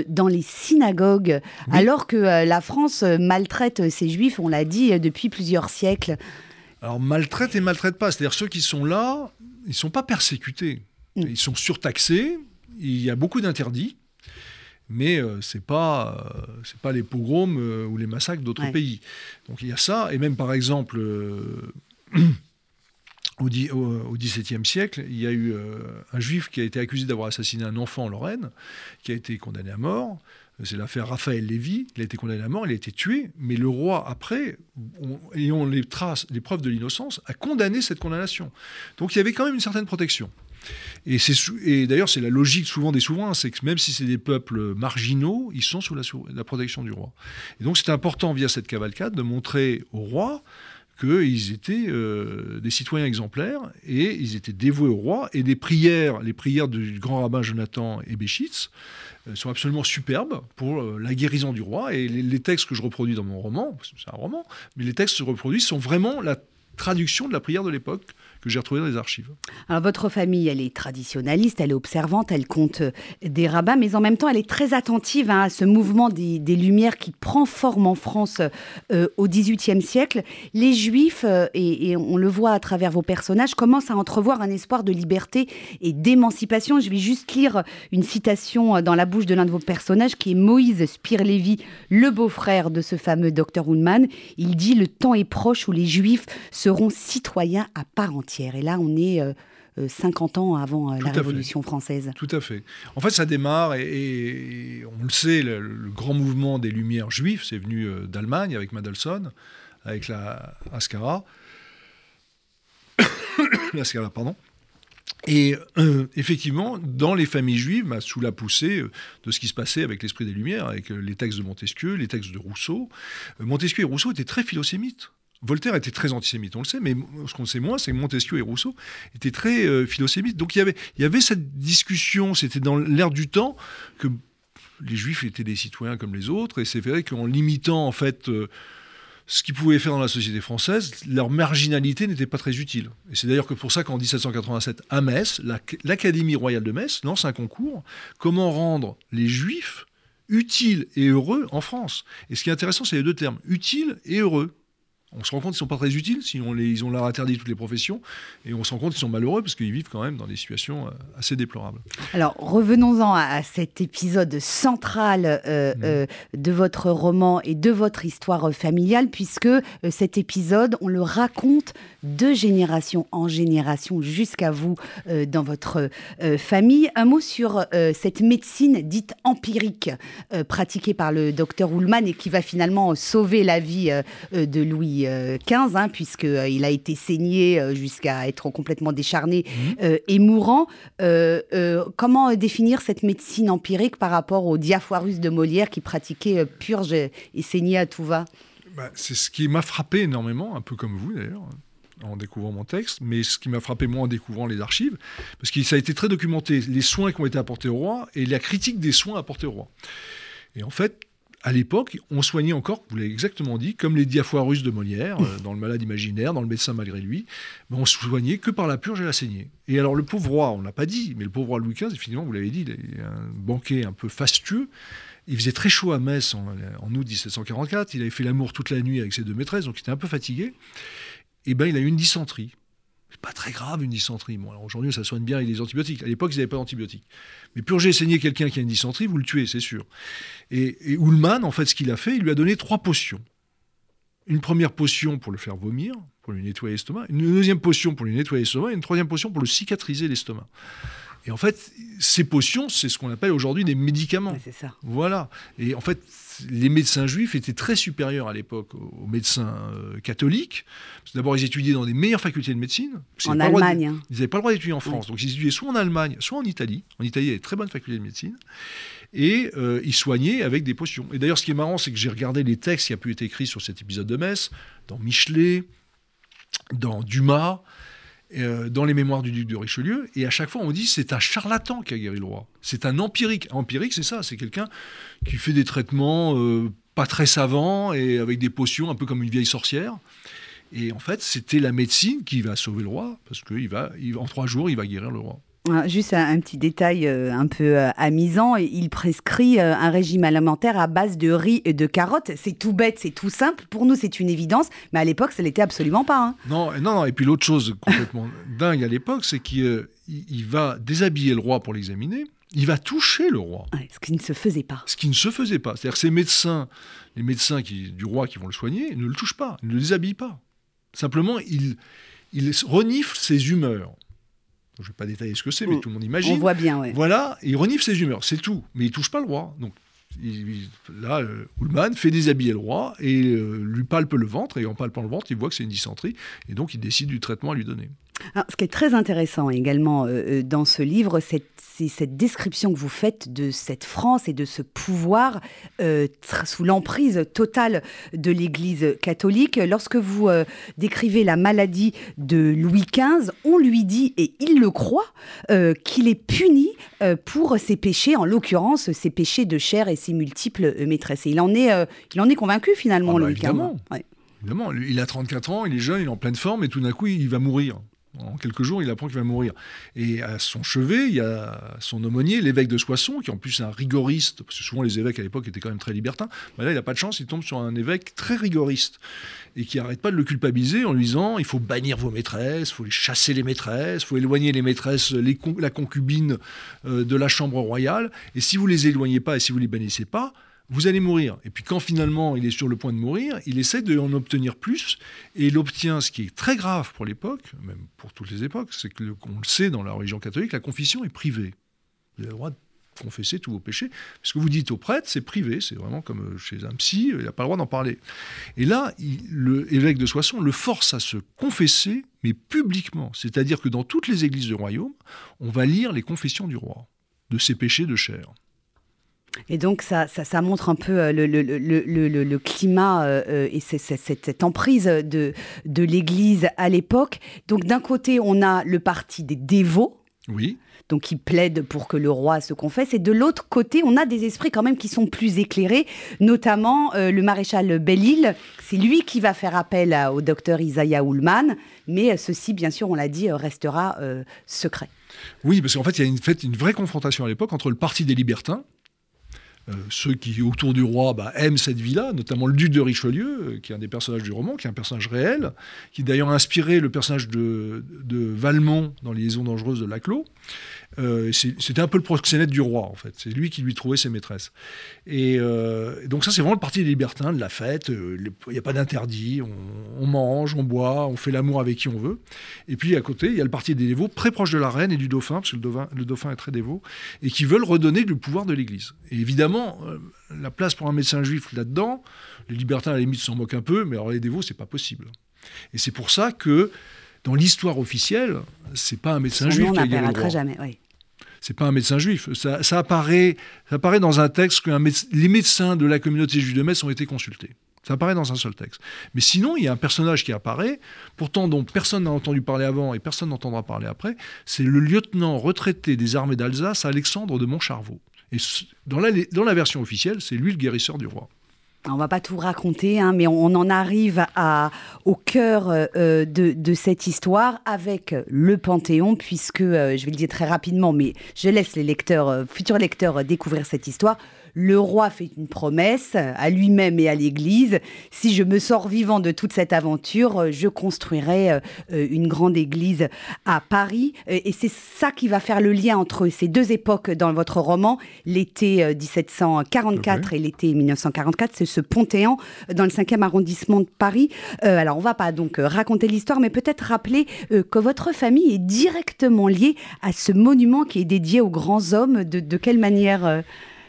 dans les synagogues, alors que la France maltraite ses juifs, on l'a dit, depuis plusieurs siècles. Alors maltraite et maltraite pas, c'est-à-dire ceux qui sont là, ils ne sont pas persécutés. Mm. Ils sont surtaxés, il y a beaucoup d'interdits. mais euh, c'est pas euh, c'est pas les pogroms euh, ou les massacres d'autres Ouais. pays. Donc il y a ça et même par exemple euh, (clears throat) au, XVIIe siècle, il y a eu un juif qui a été accusé d'avoir assassiné un enfant en Lorraine, qui a été condamné à mort. C'est l'affaire Raphaël Lévy. Il a été condamné à mort, il a été tué. Mais le roi, après, ayant les traces, les preuves de l'innocence, a condamné cette condamnation. Donc il y avait quand même une certaine protection. Et, d'ailleurs, c'est la logique souvent des souverains, c'est que même si c'est des peuples marginaux, ils sont sous la, sou- la protection du roi. Et donc c'est important, via cette cavalcade, de montrer au roi qu'ils étaient euh, des citoyens exemplaires et ils étaient dévoués au roi. Et les prières, les prières du grand rabbin Jonathan Ebeshitz euh, sont absolument superbes pour euh, la guérison du roi. Et les, les textes que je reproduis dans mon roman, c'est un roman, mais les textes que je reproduis sont vraiment la traduction de la prière de l'époque que j'ai retrouvée dans les archives. Alors votre famille, elle est traditionnaliste, elle est observante, elle compte euh, des rabbins, mais en même temps, elle est très attentive hein, à ce mouvement des, Lumières qui prend forme en France euh, au XVIIIe siècle. Les Juifs, euh, et, et on le voit à travers vos personnages, commencent à entrevoir un espoir de liberté et d'émancipation. Je vais juste lire une citation euh, dans la bouche de l'un de vos personnages, qui est Moïse Spirlevi, le beau-frère de ce fameux docteur Ullmann. Il dit « Le temps est proche où les Juifs seront citoyens à part entière ». Et là, on est... euh, euh, 50 ans avant euh, Tout la fait. Révolution française. Tout à fait. En fait, ça démarre, et, et on le sait, le, le grand mouvement des Lumières juifs, c'est venu euh, d'Allemagne avec Mendelssohn, avec la Ascara. (coughs) la Scala, pardon. Et euh, effectivement, dans les familles juives, bah, sous la poussée euh, de ce qui se passait avec l'esprit des Lumières, avec euh, les textes de Montesquieu, les textes de Rousseau, euh, Montesquieu et Rousseau étaient très philosémites. Voltaire était très antisémite, on le sait, mais ce qu'on sait moins, c'est que Montesquieu et Rousseau étaient très euh, philosémites. Donc il y avait, cette discussion, c'était dans l'air du temps que les Juifs étaient des citoyens comme les autres, et c'est vrai qu'en limitant en fait euh, ce qu'ils pouvaient faire dans la société française, leur marginalité n'était pas très utile. Et c'est d'ailleurs que pour ça qu'en 1787, à Metz, la- l'Académie royale de Metz lance un concours comment rendre les Juifs utiles et heureux en France. Et ce qui est intéressant, c'est les deux termes, utile et heureux. On se rend compte qu'ils ne sont pas très utiles, si on les, ils ont leur interdit toutes les professions, et on se rend compte qu'ils sont malheureux parce qu'ils vivent quand même dans des situations euh, assez déplorables. Alors, revenons-en à, cet épisode central euh, Mhm. euh, de votre roman et de votre histoire familiale, puisque cet épisode, on le raconte de génération en génération jusqu'à vous euh, dans votre euh, famille. Un mot sur euh, cette médecine dite empirique pratiquée par le docteur Ullmann et qui va finalement sauver la vie de Louis XV, hein, puisqu'il a été saigné jusqu'à être complètement décharné euh, et mourant. Comment définir cette médecine empirique par rapport au Diafoirus de Molière qui pratiquait purge et saignait à tout va? Bah, c'est ce qui m'a frappé énormément, un peu comme vous d'ailleurs, en découvrant mon texte, mais ce qui m'a frappé moi en découvrant les archives, parce que ça a été très documenté, les soins qui ont été apportés au roi et la critique des soins apportés au roi. Et en fait, à l'époque, on soignait encore, vous l'avez exactement dit, comme les diafoirus de Molière, euh, dans le malade imaginaire, dans le médecin malgré lui, mais on soignait que par la purge et la saignée. Et alors le pauvre roi, on l'a pas dit, mais le pauvre roi Louis XV, finalement, vous l'avez dit, il est un banquet un peu fastueux, il faisait très chaud à Metz en, en août 1744. Il avait fait l'amour toute la nuit avec ses deux maîtresses, donc il était un peu fatigué. Et ben, il a eu une dysenterie. C'est pas très grave une dysenterie. Bon, alors aujourd'hui, ça soigne bien avec des antibiotiques. À l'époque, ils n'avaient pas d'antibiotiques. Mais purger et saigner quelqu'un qui a une dysenterie, vous le tuez, c'est sûr. Et, et en fait, ce qu'il a fait, il lui a donné trois potions. Une première potion pour le faire vomir, pour lui nettoyer l'estomac. Une deuxième potion pour lui nettoyer l'estomac. Et une troisième potion pour le cicatriser l'estomac. Et en fait, ces potions, c'est ce qu'on appelle aujourd'hui des médicaments. Ouais, C'est ça. Voilà. Et en fait, les médecins juifs étaient très supérieurs à l'époque aux médecins euh, catholiques. D'abord, ils étudiaient dans des meilleures facultés de médecine. En de- Allemagne. hein. Ils n'avaient pas le droit d'étudier en France. Donc, ils étudiaient soit en Allemagne, soit en Italie. En Italie, il y avait très bonnes facultés de médecine. Et euh, ils soignaient avec des potions. Et d'ailleurs, ce qui est marrant, c'est que j'ai regardé les textes qui ont pu être écrits sur cet épisode de Metz, dans Michelet, dans Dumas, euh, dans les mémoires du duc de Richelieu, et à chaque fois on dit c'est un charlatan qui a guéri le roi. C'est un empirique. Empirique, c'est ça, c'est quelqu'un qui fait des traitements euh, pas très savants et avec des potions, un peu comme une vieille sorcière. Et en fait, c'était la médecine qui va sauver le roi, parce va, il- en trois jours, il va guérir le roi. Ah, Juste un, un petit détail euh, un peu euh, amusant, il prescrit euh, un régime alimentaire à base de riz et de carottes. C'est tout bête, c'est tout simple. Pour nous, c'est une évidence, mais à l'époque, ça l'était absolument pas. hein. Non, non, non. Et puis l'autre chose complètement (laughs) dingue à l'époque, c'est qu'il il- il va déshabiller le roi pour l'examiner. Il va toucher le roi. Ouais, ce qui ne se faisait pas. Ce qui ne se faisait pas. C'est-à-dire que ces médecins, les médecins qui, du roi qui vont le soigner, ne le touchent pas, ne le déshabillent pas. Simplement, il, il renifle ses humeurs. Je ne vais pas détailler ce que c'est, mais tout le monde imagine. On voit bien, ouais. Voilà, il renifle ses humeurs, c'est tout. Mais il touche pas le roi. Donc il- il- là, euh, Ullmann fait déshabiller le roi et euh, lui palpe le ventre. Et en palpant le ventre, il voit que c'est une dysenterie. Et donc il décide du traitement à lui donner. Alors, ce qui est très intéressant également euh, euh, dans ce livre, c'est cette description que vous faites de cette France et de ce pouvoir euh, sous l'emprise totale de l'Église catholique. Lorsque vous euh, décrivez la maladie de Louis XV, on lui dit, et il le croit, qu'il est puni pour ses péchés, en l'occurrence ses péchés de chair et ses multiples maîtresses. Et il en est, il en est convaincu finalement, Ah bah, Louis XV. évidemment. Ouais. Évidemment, il a 34 ans, il est jeune, il est en pleine forme, et tout d'un coup, il va mourir. En quelques jours, il apprend qu'il va mourir. Et à son chevet, il y a son aumônier, l'évêque de Soissons, qui en plus est un rigoriste, parce que souvent les évêques à l'époque étaient quand même très libertins. Mais là, il n'a pas de chance, il tombe sur un évêque très rigoriste, et qui n'arrête pas de le culpabiliser en lui disant il faut bannir vos maîtresses, il faut chasser les maîtresses, il faut éloigner les maîtresses, la concubine euh, de la chambre royale, et si vous les éloignez pas et si vous les bannissez pas, vous allez mourir. Et puis quand finalement il est sur le point de mourir, il essaie d'en obtenir plus, et il obtient ce qui est très grave pour l'époque, même pour toutes les époques, c'est que, le- sait dans la religion catholique, la confession est privée. Vous avez le droit de confesser tous vos péchés. Ce que vous dites au prêtre, c'est privé, c'est vraiment comme euh, chez un psy, il n'a pas le droit d'en parler. Et là, il- le évêque de Soissons le force à se confesser, mais publiquement. C'est-à-dire que dans toutes les églises du royaume, on va lire les confessions du roi, de ses péchés de chair. Et donc, ça, ça, ça montre un peu euh, le, le, le, le, climat euh, euh, et cette, cette emprise de, de l'Église à l'époque. Donc, d'un côté, on a le parti des dévots, Oui, donc qui plaident pour que le roi se confesse. Et de l'autre côté, on a des esprits quand même qui sont plus éclairés, notamment euh, le maréchal Belle-Île. C'est lui qui va faire appel à- au docteur Isaiah Ullmann. Mais ceci, bien sûr, on l'a dit, restera euh, secret. Oui, parce qu'en fait, il y a une, fait, une vraie confrontation à l'époque entre le parti des libertins, euh, ceux qui, autour du roi, bah, aiment cette vie-là, notamment le duc de Richelieu, euh, qui est un des personnages du roman, qui est un personnage réel, qui d'ailleurs a inspiré le personnage de, Valmont dans liaisons dangereuses de Laclos. Euh, C'était un peu le proxénète du roi, en fait. C'est lui qui lui trouvait ses maîtresses. Et euh, donc ça, c'est vraiment le parti des libertins, de la fête. Euh, Il n'y a pas d'interdit. On, on mange, on boit, on fait l'amour avec qui on veut. Et puis à côté, il y a le parti des dévots, très proche de la reine et du dauphin, parce que le dauphin, le dauphin est très dévot, et qui veulent redonner le pouvoir de l'Église. Et évidemment, la place pour un médecin juif là-dedans, les libertins à la limite s'en moquent un peu, mais alors les dévots, c'est pas possible. Et c'est pour ça que dans l'histoire officielle, c'est pas un médecin Son juif nom qui a le roi. jamais. oui. C'est pas un médecin juif. Ça, apparaît, ça apparaît dans un texte que les médecins de la communauté juive de Metz ont été consultés. Ça apparaît dans un seul texte. Mais sinon, il y a un personnage qui apparaît, pourtant dont personne n'a entendu parler avant et personne n'entendra parler après. C'est le lieutenant retraité des armées d'Alsace, Alexandre de Montcharvaux. Et dans la, dans la version officielle, c'est lui le guérisseur du roi. On va pas tout raconter, hein, mais on, en arrive au cœur euh, de, de cette histoire avec le Panthéon, puisque, euh, je vais le dire très rapidement, mais je laisse les lecteurs, euh, futurs lecteurs euh, découvrir cette histoire. Le roi fait une promesse à lui-même et à l'Église. Si je me sors vivant de toute cette aventure, euh, je construirai euh, euh, une grande église à Paris. Et c'est ça qui va faire le lien entre ces deux époques dans votre roman, l'été euh, 1744 et l'été 1944. C'est ce euh, dans le 5e arrondissement de Paris. Alors, on va pas donc raconter l'histoire, mais peut-être rappeler que votre famille est directement liée à ce monument qui est dédié aux grands hommes. De, de quelle manière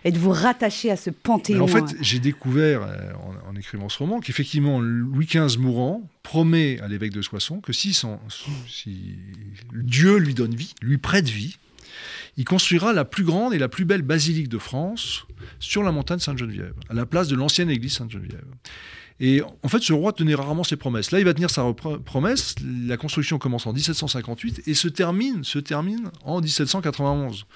euh, êtes-vous rattaché à ce Panthéon en fait, j'ai découvert euh, en, écrivant ce roman qu'effectivement, Louis XV mourant promet à l'évêque de Soissons que si, si Dieu lui donne vie, lui prête vie, il construira la plus grande et la plus belle basilique de France sur la montagne Sainte-Geneviève, à la place de l'ancienne église Sainte-Geneviève. Et en fait, ce roi tenait rarement ses promesses. Là, il va tenir sa promesse. La construction commence en 1758 et se termine, se termine en 1791.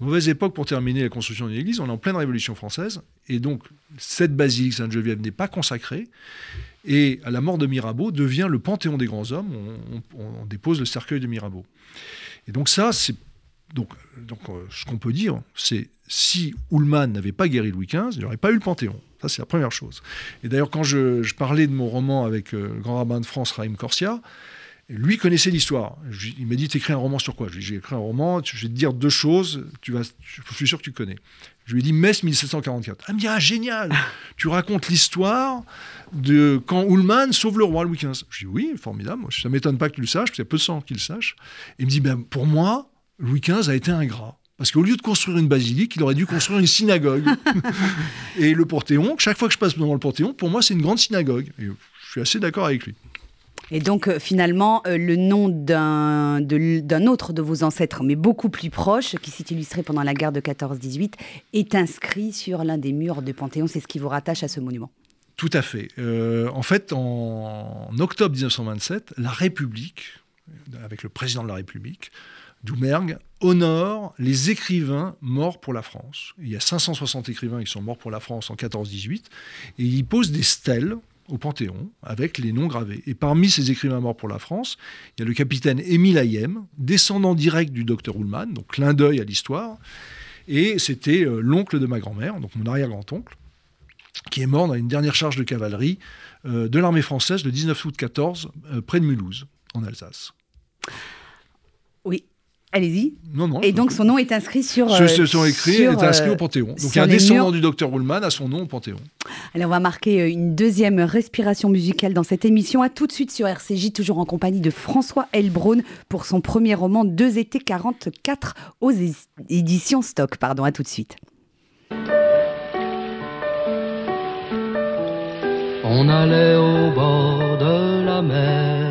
Mauvaise époque pour terminer la construction d'une église. On est en pleine Révolution française. Et donc, cette basilique Sainte-Geneviève n'est pas consacrée. Et à la mort de Mirabeau, devient le panthéon des grands hommes. On, dépose le cercueil de Mirabeau. Et donc, ça, c'est. Donc, donc euh, ce qu'on peut dire, c'est si Ullmann n'avait pas guéri Louis XV, il n'y aurait pas eu le panthéon. Ça, c'est la première chose. Et d'ailleurs, quand je, je parlais de mon roman avec euh, le grand rabbin de France, Raïm Corsia, lui connaissait l'histoire. Il m'a dit T'écris un roman sur quoi? Je lui ai dit J'ai écrit un roman, je vais te dire deux choses, tu vas, je suis sûr que tu connais. Je lui ai dit Metz 1744. Elle me dit Ah, génial Tu racontes l'histoire de quand Ullmann sauve le roi Louis XV. Je lui ai dit Oui, formidable, ça ne m'étonne pas que tu le saches, parce qu'il y a peu de sang qui le sache. Et il me dit ben, Pour moi, Louis XV a été ingrat. Parce qu'au lieu de construire une basilique, il aurait dû construire une synagogue. (laughs) et le Panthéon, chaque fois que je passe devant le Panthéon, pour moi, c'est une grande synagogue. Et je suis assez d'accord avec lui. Et donc euh, finalement, euh, le nom d'un autre de vos ancêtres, mais beaucoup plus proche, qui s'est illustré pendant la guerre de 14-18, est inscrit sur l'un des murs du Panthéon. C'est ce qui vous rattache à ce monument. Tout à fait. Euh, en fait, en, octobre 1927, la République, avec le président de la République, Doumergue, honore les écrivains morts pour la France. Il y a 560 écrivains qui sont morts pour la France en 14-18, et il pose des stèles au Panthéon avec les noms gravés. Et parmi ces écrivains morts pour la France, il y a le capitaine Émile Hayem, descendant direct du docteur Ullmann, donc clin d'œil à l'histoire. Et c'était euh, l'oncle de ma grand-mère, donc mon arrière-grand-oncle, qui est mort dans une dernière charge de cavalerie euh, de l'armée française le 19 août 14, euh, près de Mulhouse, en Alsace. Oui, Allez-y. Non, non. Et donc son nom est inscrit sur. Ce, son écrit est inscrit au Panthéon. Donc il y a un descendant du docteur Ullmann à son nom au Panthéon. Allez, on va marquer euh, une deuxième respiration musicale dans cette émission. À tout de suite sur RCJ, toujours en compagnie de François Elbron pour son premier roman Deux étés 44 aux éditions Stock. Pardon, à tout de suite. On allait au bord de la mer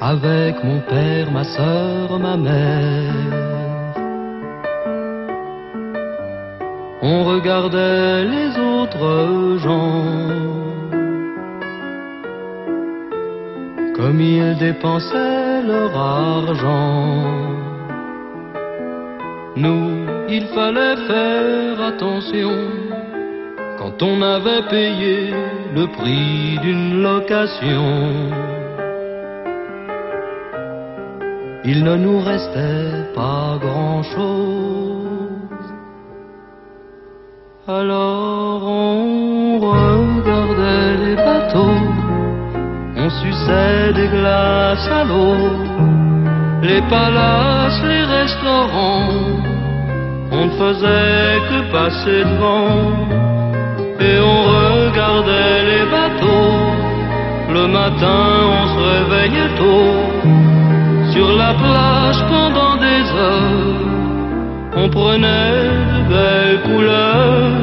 avec mon père, ma soeur, ma mère. On regardait les autres gens comme ils dépensaient leur argent. Nous, il fallait faire attention quand on avait payé le prix d'une location. Il ne nous restait pas grand-chose. Alors on regardait les bateaux, on suçait des glaces à l'eau, les palaces, les restaurants, on ne faisait que passer devant, et on regardait les bateaux, le matin on se réveillait tôt sur la plage pendant des heures, on prenait de belles couleurs.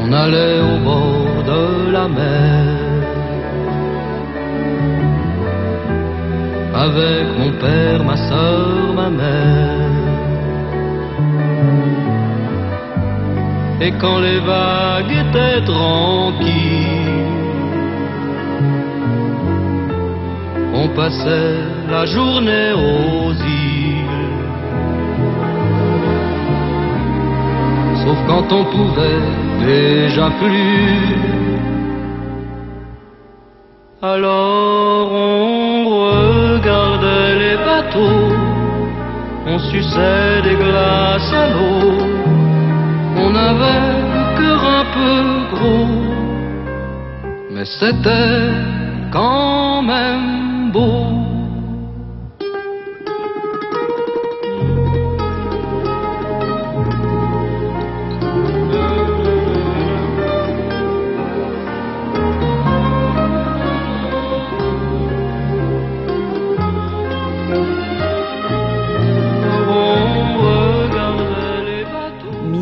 On allait au bord de la mer. Avec mon père, ma soeur, ma mère. Et quand les vagues étaient tranquilles, passait la journée aux îles. Sauf quand on pouvait déjà plus. Alors on regardait les bateaux, on suçait des glaces à l'eau, on avait le cœur un peu gros, mais c'était quand même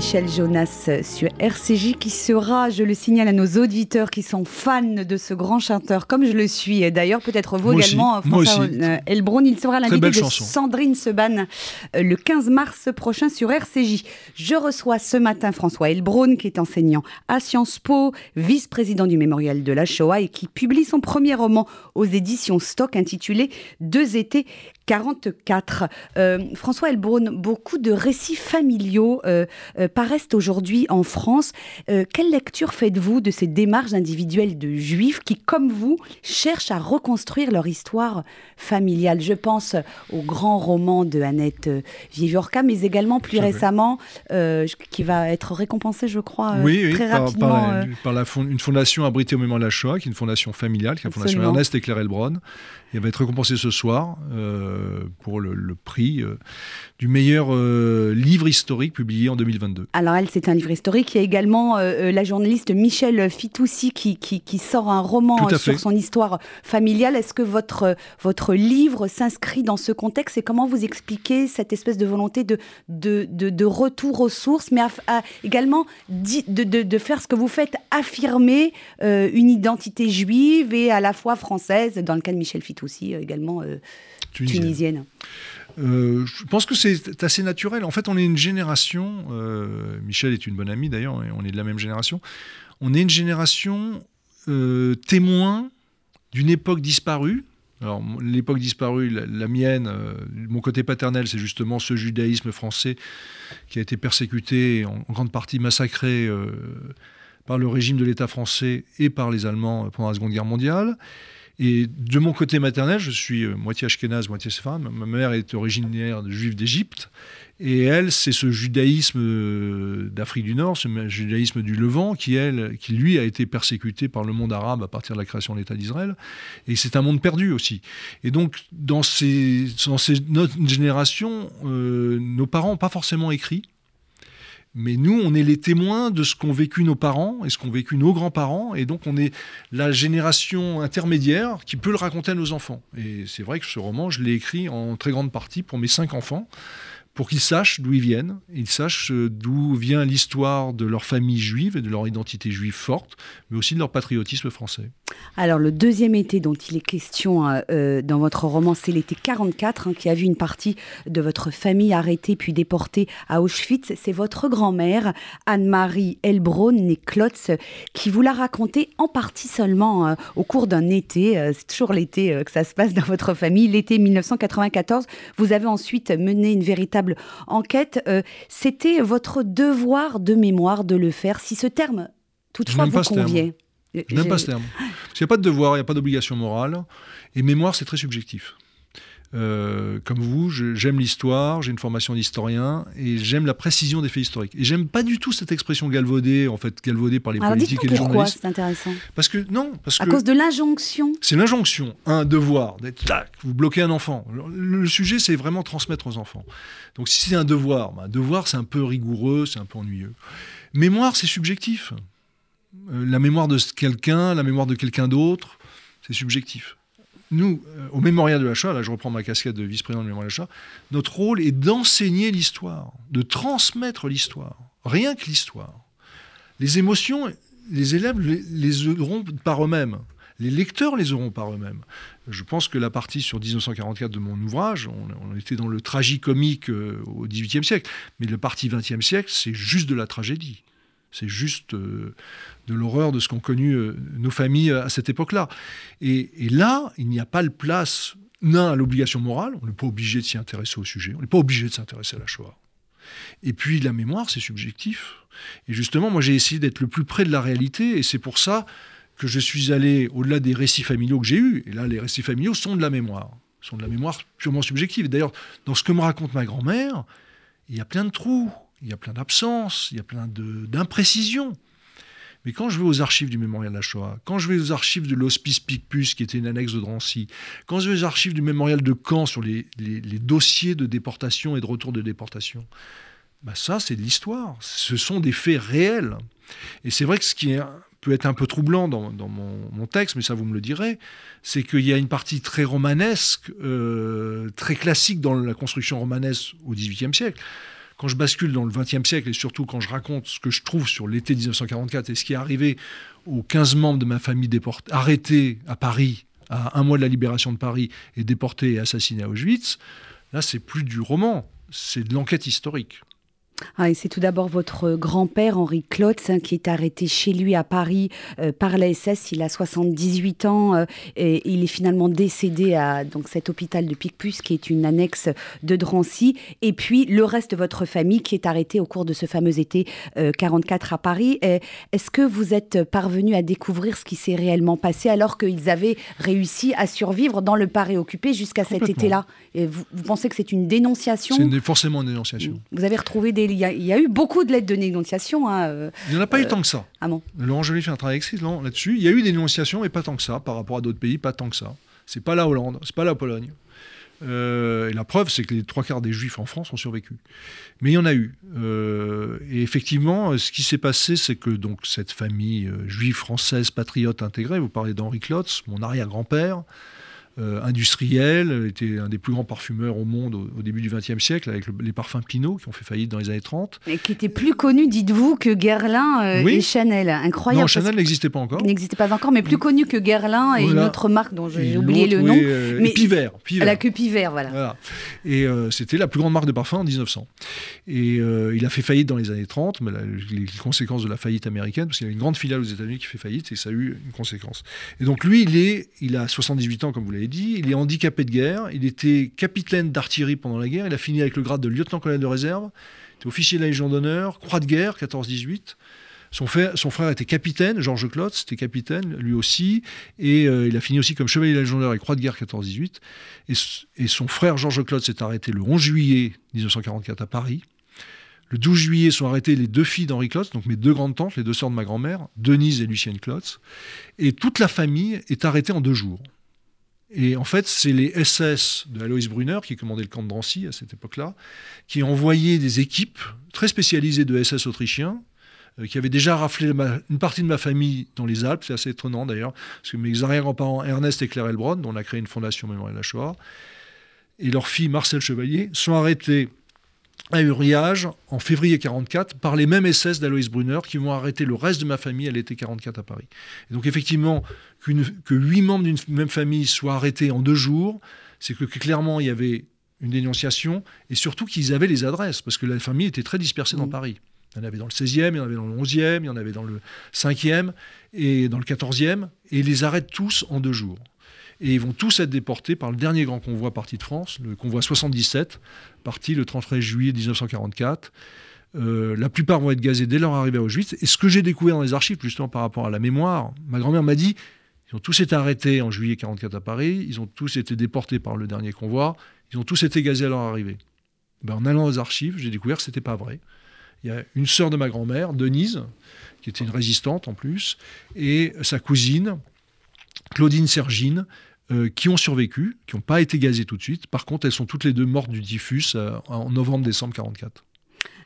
Michel Jonas sur RCJ qui sera, je le signale à nos auditeurs qui sont fans de ce grand chanteur, comme je le suis d'ailleurs, peut-être vous également, François euh, Elbron. Il sera l'invité de Sandrine Seban euh, le 15 mars prochain sur RCJ. Je reçois ce matin François Elbron qui est enseignant à Sciences Po, vice-président du Mémorial de la Shoah et qui publie son premier roman aux éditions Stock intitulé Deux étés 44. Euh, François Elbron, beaucoup de récits familiaux paraissent aujourd'hui en France. Euh, quelle lecture faites-vous de ces démarches individuelles de juifs qui, comme vous, cherchent à reconstruire leur histoire familiale? Je pense au grand roman de Annette euh, Viviorca, mais également plus récemment, euh, qui va être récompensé, je crois, très rapidement. Par, la, une fondation abritée au moment de la Shoah, qui est une fondation familiale, qui est la fondation Ernest et Claire Elbron. Il va être récompensé ce soir pour le, prix du meilleur livre historique publié en 2022. Alors elle, c'est un livre historique. Il y a également euh, euh, la journaliste Michel Fitoussi qui, qui, sort un roman sur son histoire familiale. Est-ce que votre, votre livre s'inscrit dans ce contexte et comment vous expliquez cette espèce de volonté de, de, de, retour aux sources, mais également de, de, faire ce que vous faites, affirmer euh, une identité juive et à la fois française, dans le cas de Michel Fitoussi également tunisienne. Euh, je pense que c'est assez naturel. En fait, on est une génération, euh, Michel est une bonne amie d'ailleurs, on est de la même génération, on est une génération euh, témoin d'une époque disparue. Alors, l'époque disparue, la, mienne, mon côté paternel, c'est justement ce judaïsme français qui a été persécuté, en, en grande partie massacré par le régime de l'État français et par les Allemands pendant la Seconde Guerre mondiale. Et de mon côté maternel, je suis euh, moitié ashkénaze, moitié séfarade. Ma mère est originaire de juive d'Égypte. Et elle, c'est ce judaïsme euh, d'Afrique du Nord, ce judaïsme du Levant, qui, lui a été persécuté par le monde arabe à partir de la création de l'État d'Israël. Et c'est un monde perdu aussi. Et donc, dans, notre génération, euh, nos parents n'ont pas forcément écrit. Mais nous, on est les témoins de ce qu'ont vécu nos parents et ce qu'ont vécu nos grands-parents. Et donc, on est la génération intermédiaire qui peut le raconter à nos enfants. Et c'est vrai que ce roman, je l'ai écrit en très grande partie pour mes cinq enfants pour qu'ils sachent d'où ils viennent, ils sachent euh, d'où vient l'histoire de leur famille juive et de leur identité juive forte, mais aussi de leur patriotisme français. Alors le deuxième été dont il est question euh, euh, dans votre roman, c'est l'été 44, hein, qui a vu une partie de votre famille arrêtée puis déportée à Auschwitz. C'est votre grand-mère, Anne-Marie Elbron, née Klotz, qui vous l'a raconté en partie seulement au cours d'un été. c'est toujours l'été que ça se passe dans votre famille. L'été 1994, vous avez ensuite mené une véritable enquête. Euh, c'était votre devoir de mémoire de le faire, si ce terme toutefois vous convient. Je n'aime pas ce terme. il n'y a pas de devoir, il n'y a pas d'obligation morale. Et mémoire, c'est très subjectif. Euh, comme vous, j'aime l'histoire, j'ai une formation d'historien et j'aime la précision des faits historiques. Et j'aime pas du tout cette expression galvaudée, en fait, galvaudée par les politiques et les pourquoi c'est intéressant Parce que non, parce à cause de l'injonction. C'est l'injonction, un devoir d'être tac, vous bloquez un enfant. Le, sujet, c'est vraiment transmettre aux enfants. Donc si c'est un devoir, bah, un devoir, c'est un peu rigoureux, c'est un peu ennuyeux. Mémoire, c'est subjectif. Euh, la mémoire de quelqu'un, la mémoire de quelqu'un d'autre, c'est subjectif nous, euh, au mémorial de la Shoah, là je reprends ma casquette de vice-président du mémorial de la Shoah, notre rôle est d'enseigner l'histoire, de transmettre l'histoire, rien que l'histoire. Les émotions, les élèves les, auront par eux-mêmes. Les lecteurs les auront par eux-mêmes. Je pense que la partie sur 1944 de mon ouvrage, on, était dans le tragicomique euh, au XVIIIe siècle, mais le parti XXe siècle, c'est juste de la tragédie. C'est juste euh, de l'horreur de ce qu'ont connu euh, nos familles euh, à cette époque-là. Et, là, il n'y a pas de place, d'un, à l'obligation morale, on n'est pas obligé de s'y intéresser au sujet, on n'est pas obligé de s'intéresser à la Shoah. Et puis la mémoire, c'est subjectif. Et justement, moi j'ai essayé d'être le plus près de la réalité, et c'est pour ça que je suis allé au-delà des récits familiaux que j'ai eus. Et là, les récits familiaux sont de la mémoire, sont de la mémoire purement subjective. D'ailleurs, dans ce que me raconte ma grand-mère, il y a plein de trous, il y a plein d'absences, il y a plein d'imprécisions. Mais quand je vais aux archives du Mémorial de la Shoah, quand je vais aux archives de l'Hospice Picpus, qui était une annexe de Drancy, quand je vais aux archives du Mémorial de Caen sur les, dossiers de déportation et de retour de déportation, bah ça, c'est de l'histoire. Ce sont des faits réels. Et c'est vrai que ce qui peut être un peu troublant dans, mon, texte, mais ça vous me le direz, c'est qu'il y a une partie très romanesque, euh, très classique dans la construction romanesque au XVIIIe siècle quand je bascule dans le XXe siècle et surtout quand je raconte ce que je trouve sur l'été 1944 et ce qui est arrivé aux 15 membres de ma famille déportés, arrêtés à Paris, à un mois de la libération de Paris, et déportés et assassinés à Auschwitz, là, c'est plus du roman, c'est de l'enquête historique. Ah, c'est tout d'abord votre grand-père, Henri Klotz, hein, qui est arrêté chez lui à Paris euh, par la SS. Il a 78 ans euh, et il est finalement décédé à donc, cet hôpital de Picpus, qui est une annexe de Drancy. Et puis le reste de votre famille qui est arrêté au cours de ce fameux été 44 à Paris. Et Est-ce que vous êtes parvenu à découvrir ce qui s'est réellement passé alors qu'ils avaient réussi à survivre dans le Paris occupé jusqu'à cet été-là? Vous, vous pensez que c'est une dénonciation? C'est forcément une dénonciation. Vous avez retrouvé des. Il y a, il y a eu beaucoup de lettres de dénonciation. Hein, euh, Il n'y en a pas eu tant que ça. Ah bon Laurent Joly fait un travail excellent là-dessus. Il y a eu des dénonciations, mais pas tant que ça, par rapport à d'autres pays, pas tant que ça. C'est pas la Hollande, c'est pas la Pologne. Euh, et la preuve, c'est que les trois quarts des juifs en France ont survécu. Mais il y en a eu. Euh, et effectivement, euh, ce qui s'est passé, c'est que donc cette famille euh, juive française patriote intégrée, vous parlez d'Henri Klotz, mon arrière-grand-père, euh, industriel, était un des plus grands parfumeurs au monde au, au début du XXe siècle, avec le- les parfums Pinot, qui ont fait faillite dans les années 30. Et qui était plus connu, dites-vous, que Guerlain euh, Oui. et Chanel. Incroyable. non, Chanel n'existait pas encore. n'existait pas encore, mais plus connu que Guerlain et une autre marque dont j'ai oublié le nom. oui, euh, mais et Pivert. Pivert. La queue Pivert, voilà. Voilà. Et euh, c'était la plus grande marque de parfum en 1900. Et euh, il a fait faillite dans les années 30, mais la- les conséquences de la faillite américaine, parce qu'il y a une grande filiale aux États-Unis qui fait faillite, et ça a eu une conséquence. Et donc lui, il, est, il a 78 ans, comme vous il est handicapé de guerre, il était capitaine d'artillerie pendant la guerre, il a fini avec le grade de lieutenant-colonel de réserve, il était officier de la Légion d'honneur, croix de guerre, 14-18. Son frère, était capitaine, Georges Klotz était capitaine, lui aussi, et euh, il a fini aussi comme chevalier de la Légion d'honneur et croix de guerre 14-18. Et, s- et son frère Georges Klotz s'est arrêté le 11 juillet 1944 à Paris. Le 12 juillet sont arrêtées les deux filles d'Henri Klotz, donc mes deux grandes tantes, les deux sœurs de ma grand-mère, Denise et Lucienne Klotz. Et toute la famille est arrêtée en deux jours. Et en fait, c'est les SS de Alois Brunner, qui commandaient le camp de Drancy à cette époque-là, qui envoyaient des équipes très spécialisées de SS autrichiens, euh, qui avaient déjà raflé une partie de ma famille dans les Alpes. C'est assez étonnant d'ailleurs, parce que mes arrière-grands-parents, Ernest et Claire Elbron, dont on a créé une fondation de la Shoah, et leur fille Marcel Chevalier, sont arrêtés à Uriage en février 44 par les mêmes SS d'Alois Brunner qui vont arrêter le reste de ma famille à l'été 44 à Paris. Et donc effectivement, que huit membres d'une même famille soient arrêtés en deux jours, c'est que clairement il y avait une dénonciation et surtout qu'ils avaient les adresses parce que la famille était très dispersée dans Mhm. Paris. Il y en avait dans le 16e, il y en avait dans le 11e, il y en avait dans le 5e et dans le 14e et ils les arrêtent tous en deux jours. Et ils vont tous être déportés par le dernier grand convoi parti de France, le convoi 77, parti le 33 juillet 1944. Euh, la plupart vont être gazés dès leur arrivée à Auschwitz. Et ce que j'ai découvert dans les archives, justement par rapport à la mémoire, ma grand-mère m'a dit ils ont tous été arrêtés en juillet 44 à Paris, ils ont tous été déportés par le dernier convoi, ils ont tous été gazés à leur arrivée. Ben, en allant aux archives, j'ai découvert que ce n'était pas vrai. Il y a une sœur de ma grand-mère, Denise, qui était une résistante en plus, et sa cousine, Claudine Sergine, euh, qui ont survécu, qui n'ont pas été gazées tout de suite. Par contre, elles sont toutes les deux mortes du typhus euh, en novembre-décembre 44.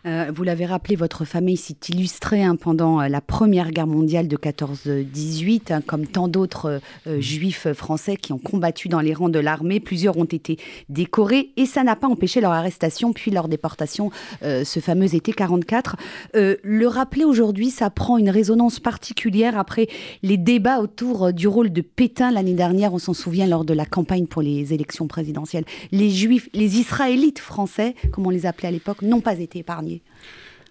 Euh, vous l'avez rappelé, votre famille s'est illustrée hein, pendant euh, la Première Guerre mondiale de 14-18, hein, comme tant d'autres euh, juifs français qui ont combattu dans les rangs de l'armée. Plusieurs ont été décorés et ça n'a pas empêché leur arrestation puis leur déportation ce fameux été 44. Euh, le rappeler aujourd'hui, ça prend une résonance particulière après les débats autour du rôle de Pétain l'année dernière. On s'en souvient lors de la campagne pour les élections présidentielles. Les juifs, les israélites français, comme on les appelait à l'époque, n'ont pas été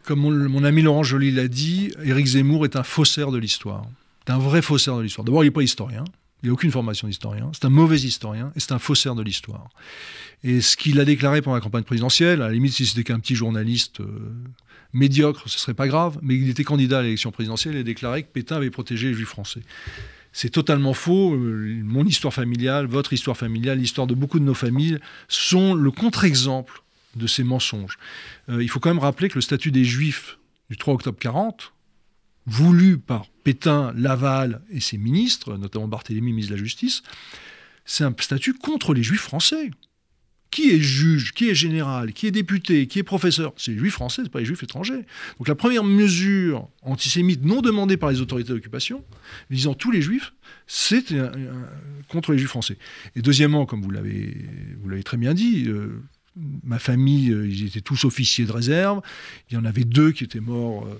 Comme mon, ami Laurent Joly l'a dit, Éric Zemmour est un faussaire de l'histoire. C'est un vrai faussaire de l'histoire. D'abord, il n'est pas historien. Il n'a aucune formation d'historien. C'est un mauvais historien et c'est un faussaire de l'histoire. Et ce qu'il a déclaré pendant la campagne présidentielle, à la limite, si c'était qu'un petit journaliste euh, médiocre, ce serait pas grave, mais il était candidat à l'élection présidentielle et a déclaré que Pétain avait protégé les juifs français. C'est totalement faux. Euh, Mon histoire familiale, votre histoire familiale, l'histoire de beaucoup de nos familles sont le contre-exemple de ces mensonges. Euh, il faut quand même rappeler que le statut des Juifs du 3 octobre 40, voulu par Pétain, Laval et ses ministres, notamment Barthélemy, ministre de la Justice, c'est un statut contre les Juifs français. Qui est juge, qui est général, qui est député, qui est professeur? C'est les Juifs français, c'est pas les Juifs étrangers. Donc la première mesure antisémite non demandée par les autorités d'occupation, visant tous les Juifs, c'est contre les Juifs français. Et deuxièmement, comme vous l'avez, vous l'avez très bien dit, euh, ma famille, euh, ils étaient tous officiers de réserve. Il y en avait deux qui étaient morts euh,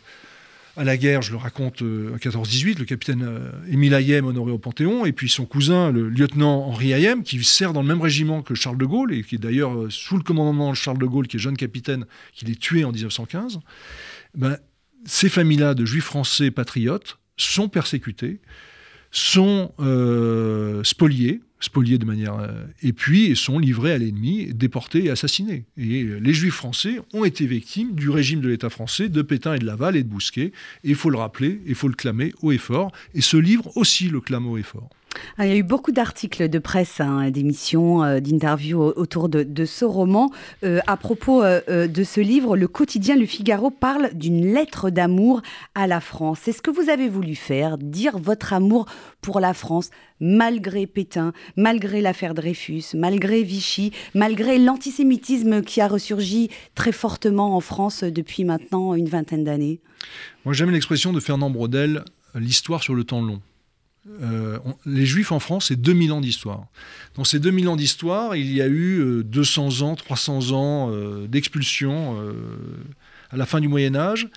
à la guerre, je le raconte euh, en 14-18, le capitaine euh, Émile Hayem honoré au Panthéon, et puis son cousin, le lieutenant Henri Hayem, qui sert dans le même régiment que Charles de Gaulle, et qui est d'ailleurs euh, sous le commandement de Charles de Gaulle, qui est jeune capitaine, qui est tué en 1915. Ben, ces familles-là de juifs français patriotes sont persécutées, sont euh, spoliées, spoliés de manière. Euh, et puis sont livrés à l'ennemi, déportés et assassinés. Et euh, les juifs français ont été victimes du régime de l'État français, de Pétain et de Laval et de Bousquet. Et il faut le rappeler, il faut le clamer haut et fort. Et ce livre aussi le clame haut et fort. Ah, il y a eu beaucoup d'articles de presse, hein, d'émissions, euh, d'interviews autour de, ce roman. Euh, à propos euh, de ce livre, le quotidien Le Figaro parle d'une lettre d'amour à la France. C'est ce que vous avez voulu faire, dire votre amour pour la France, malgré Pétain, malgré l'affaire Dreyfus, malgré Vichy, malgré l'antisémitisme qui a ressurgi très fortement en France depuis maintenant une vingtaine d'années? Moi j'aime l'expression de Fernand Braudel, l'histoire sur le temps long. Euh, les Juifs en France, c'est 2000 ans d'histoire. Dans ces 2000 ans d'histoire, il y a eu 200 euh, ans, 300 ans euh, d'expulsion à la fin du Moyen Âge.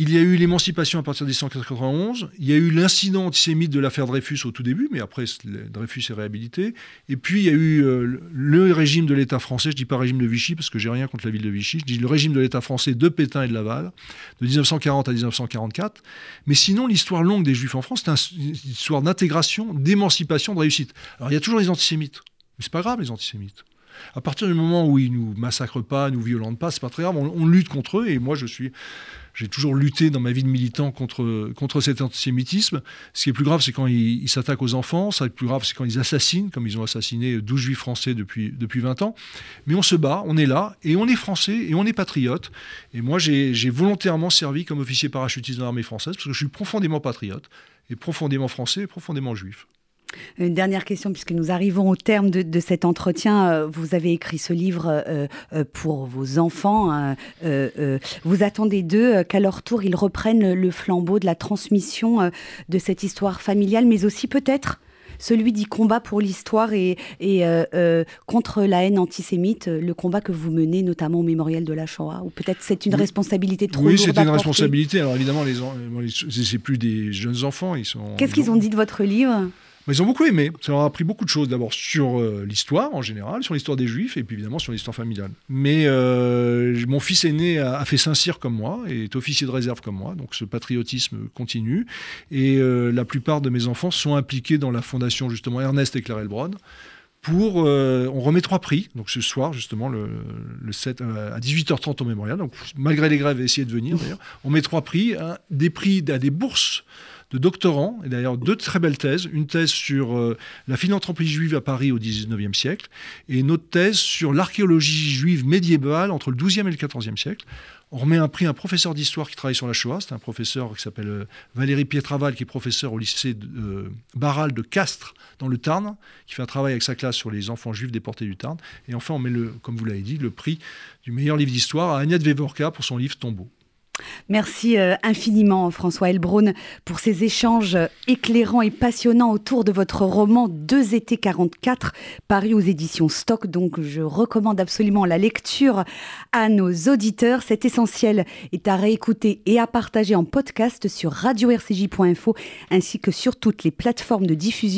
Il y a eu l'émancipation à partir de 1791. Il y a eu l'incident antisémite de l'affaire Dreyfus au tout début, mais après Dreyfus est réhabilité. Et puis il y a eu euh, le régime de l'État français, je ne dis pas régime de Vichy parce que j'ai rien contre la ville de Vichy, je dis le régime de l'État français de Pétain et de Laval, de 1940 à 1944. Mais sinon, l'histoire longue des Juifs en France, c'est une histoire d'intégration, d'émancipation, de réussite. Alors il y a toujours les antisémites. Mais c'est pas grave les antisémites. À partir du moment où ils nous massacrent pas, nous violentent pas, c'est pas très grave. On, lutte contre eux et moi je suis, j'ai toujours lutté dans ma vie de militant contre cet antisémitisme. Ce qui est plus grave, c'est quand ils s'attaquent aux enfants. Ce qui est plus grave, c'est quand ils assassinent, comme ils ont assassiné 12 juifs français depuis depuis 20 ans. Mais on se bat, on est là et on est français et on est patriote. Et moi j'ai volontairement servi comme officier parachutiste dans l'armée française parce que je suis profondément patriote et profondément français et profondément juif. Une dernière question, puisque nous arrivons au terme de, cet entretien. Euh, vous avez écrit ce livre euh, euh, pour vos enfants. Hein. vous attendez d'eux qu'à leur tour, ils reprennent le flambeau de la transmission de cette histoire familiale, mais aussi peut-être celui du combat pour l'histoire et, contre la haine antisémite, le combat que vous menez notamment au mémorial de la Shoah Ou peut-être c'est une responsabilité trop oui, lourde Oui, c'est une responsabilité. Alors évidemment, les, c'est plus des jeunes enfants. Ils sont. Qu'est-ce qu'ils ont dit de votre livre? Ils ont beaucoup aimé. Ça leur a appris beaucoup de choses. D'abord sur euh, l'histoire en général, sur l'histoire des Juifs, et puis évidemment sur l'histoire familiale. Mais euh, mon fils aîné a, fait Saint-Cyr comme moi, et est officier de réserve comme moi, donc ce patriotisme continue. Et euh, la plupart de mes enfants sont impliqués dans la fondation justement Ernest et Claire Elbron. Pour, on remet trois prix, donc ce soir justement le, 7 à 18h30 au mémorial. Donc malgré les grèves, essayez de venir d'ailleurs. On met trois prix, des prix à des bourses de doctorants, et d'ailleurs deux très belles thèses. Une thèse sur euh, la philanthropie juive à Paris au XIXe siècle, et une autre thèse sur l'archéologie juive médiévale entre le XIIe et le XIVe siècle. On remet un prix à un professeur d'histoire qui travaille sur la Shoah. C'est un professeur qui s'appelle euh, Valérie Pietraval, qui est professeur au lycée de, euh, Barral de Castres, dans le Tarn, qui fait un travail avec sa classe sur les enfants juifs déportés du Tarn. Et enfin, on met, le, comme vous l'avez dit, le prix du meilleur livre d'histoire à Agnès Vevorka pour son livre Tombeau. Merci euh, infiniment François Elbrun pour ces échanges éclairants et passionnants autour de votre roman Deux étés 44 paru aux éditions Stock. Donc je recommande absolument la lecture à nos auditeurs. Cet essentiel est à réécouter et à partager en podcast sur radio-rcj.info ainsi que sur toutes les plateformes de diffusion.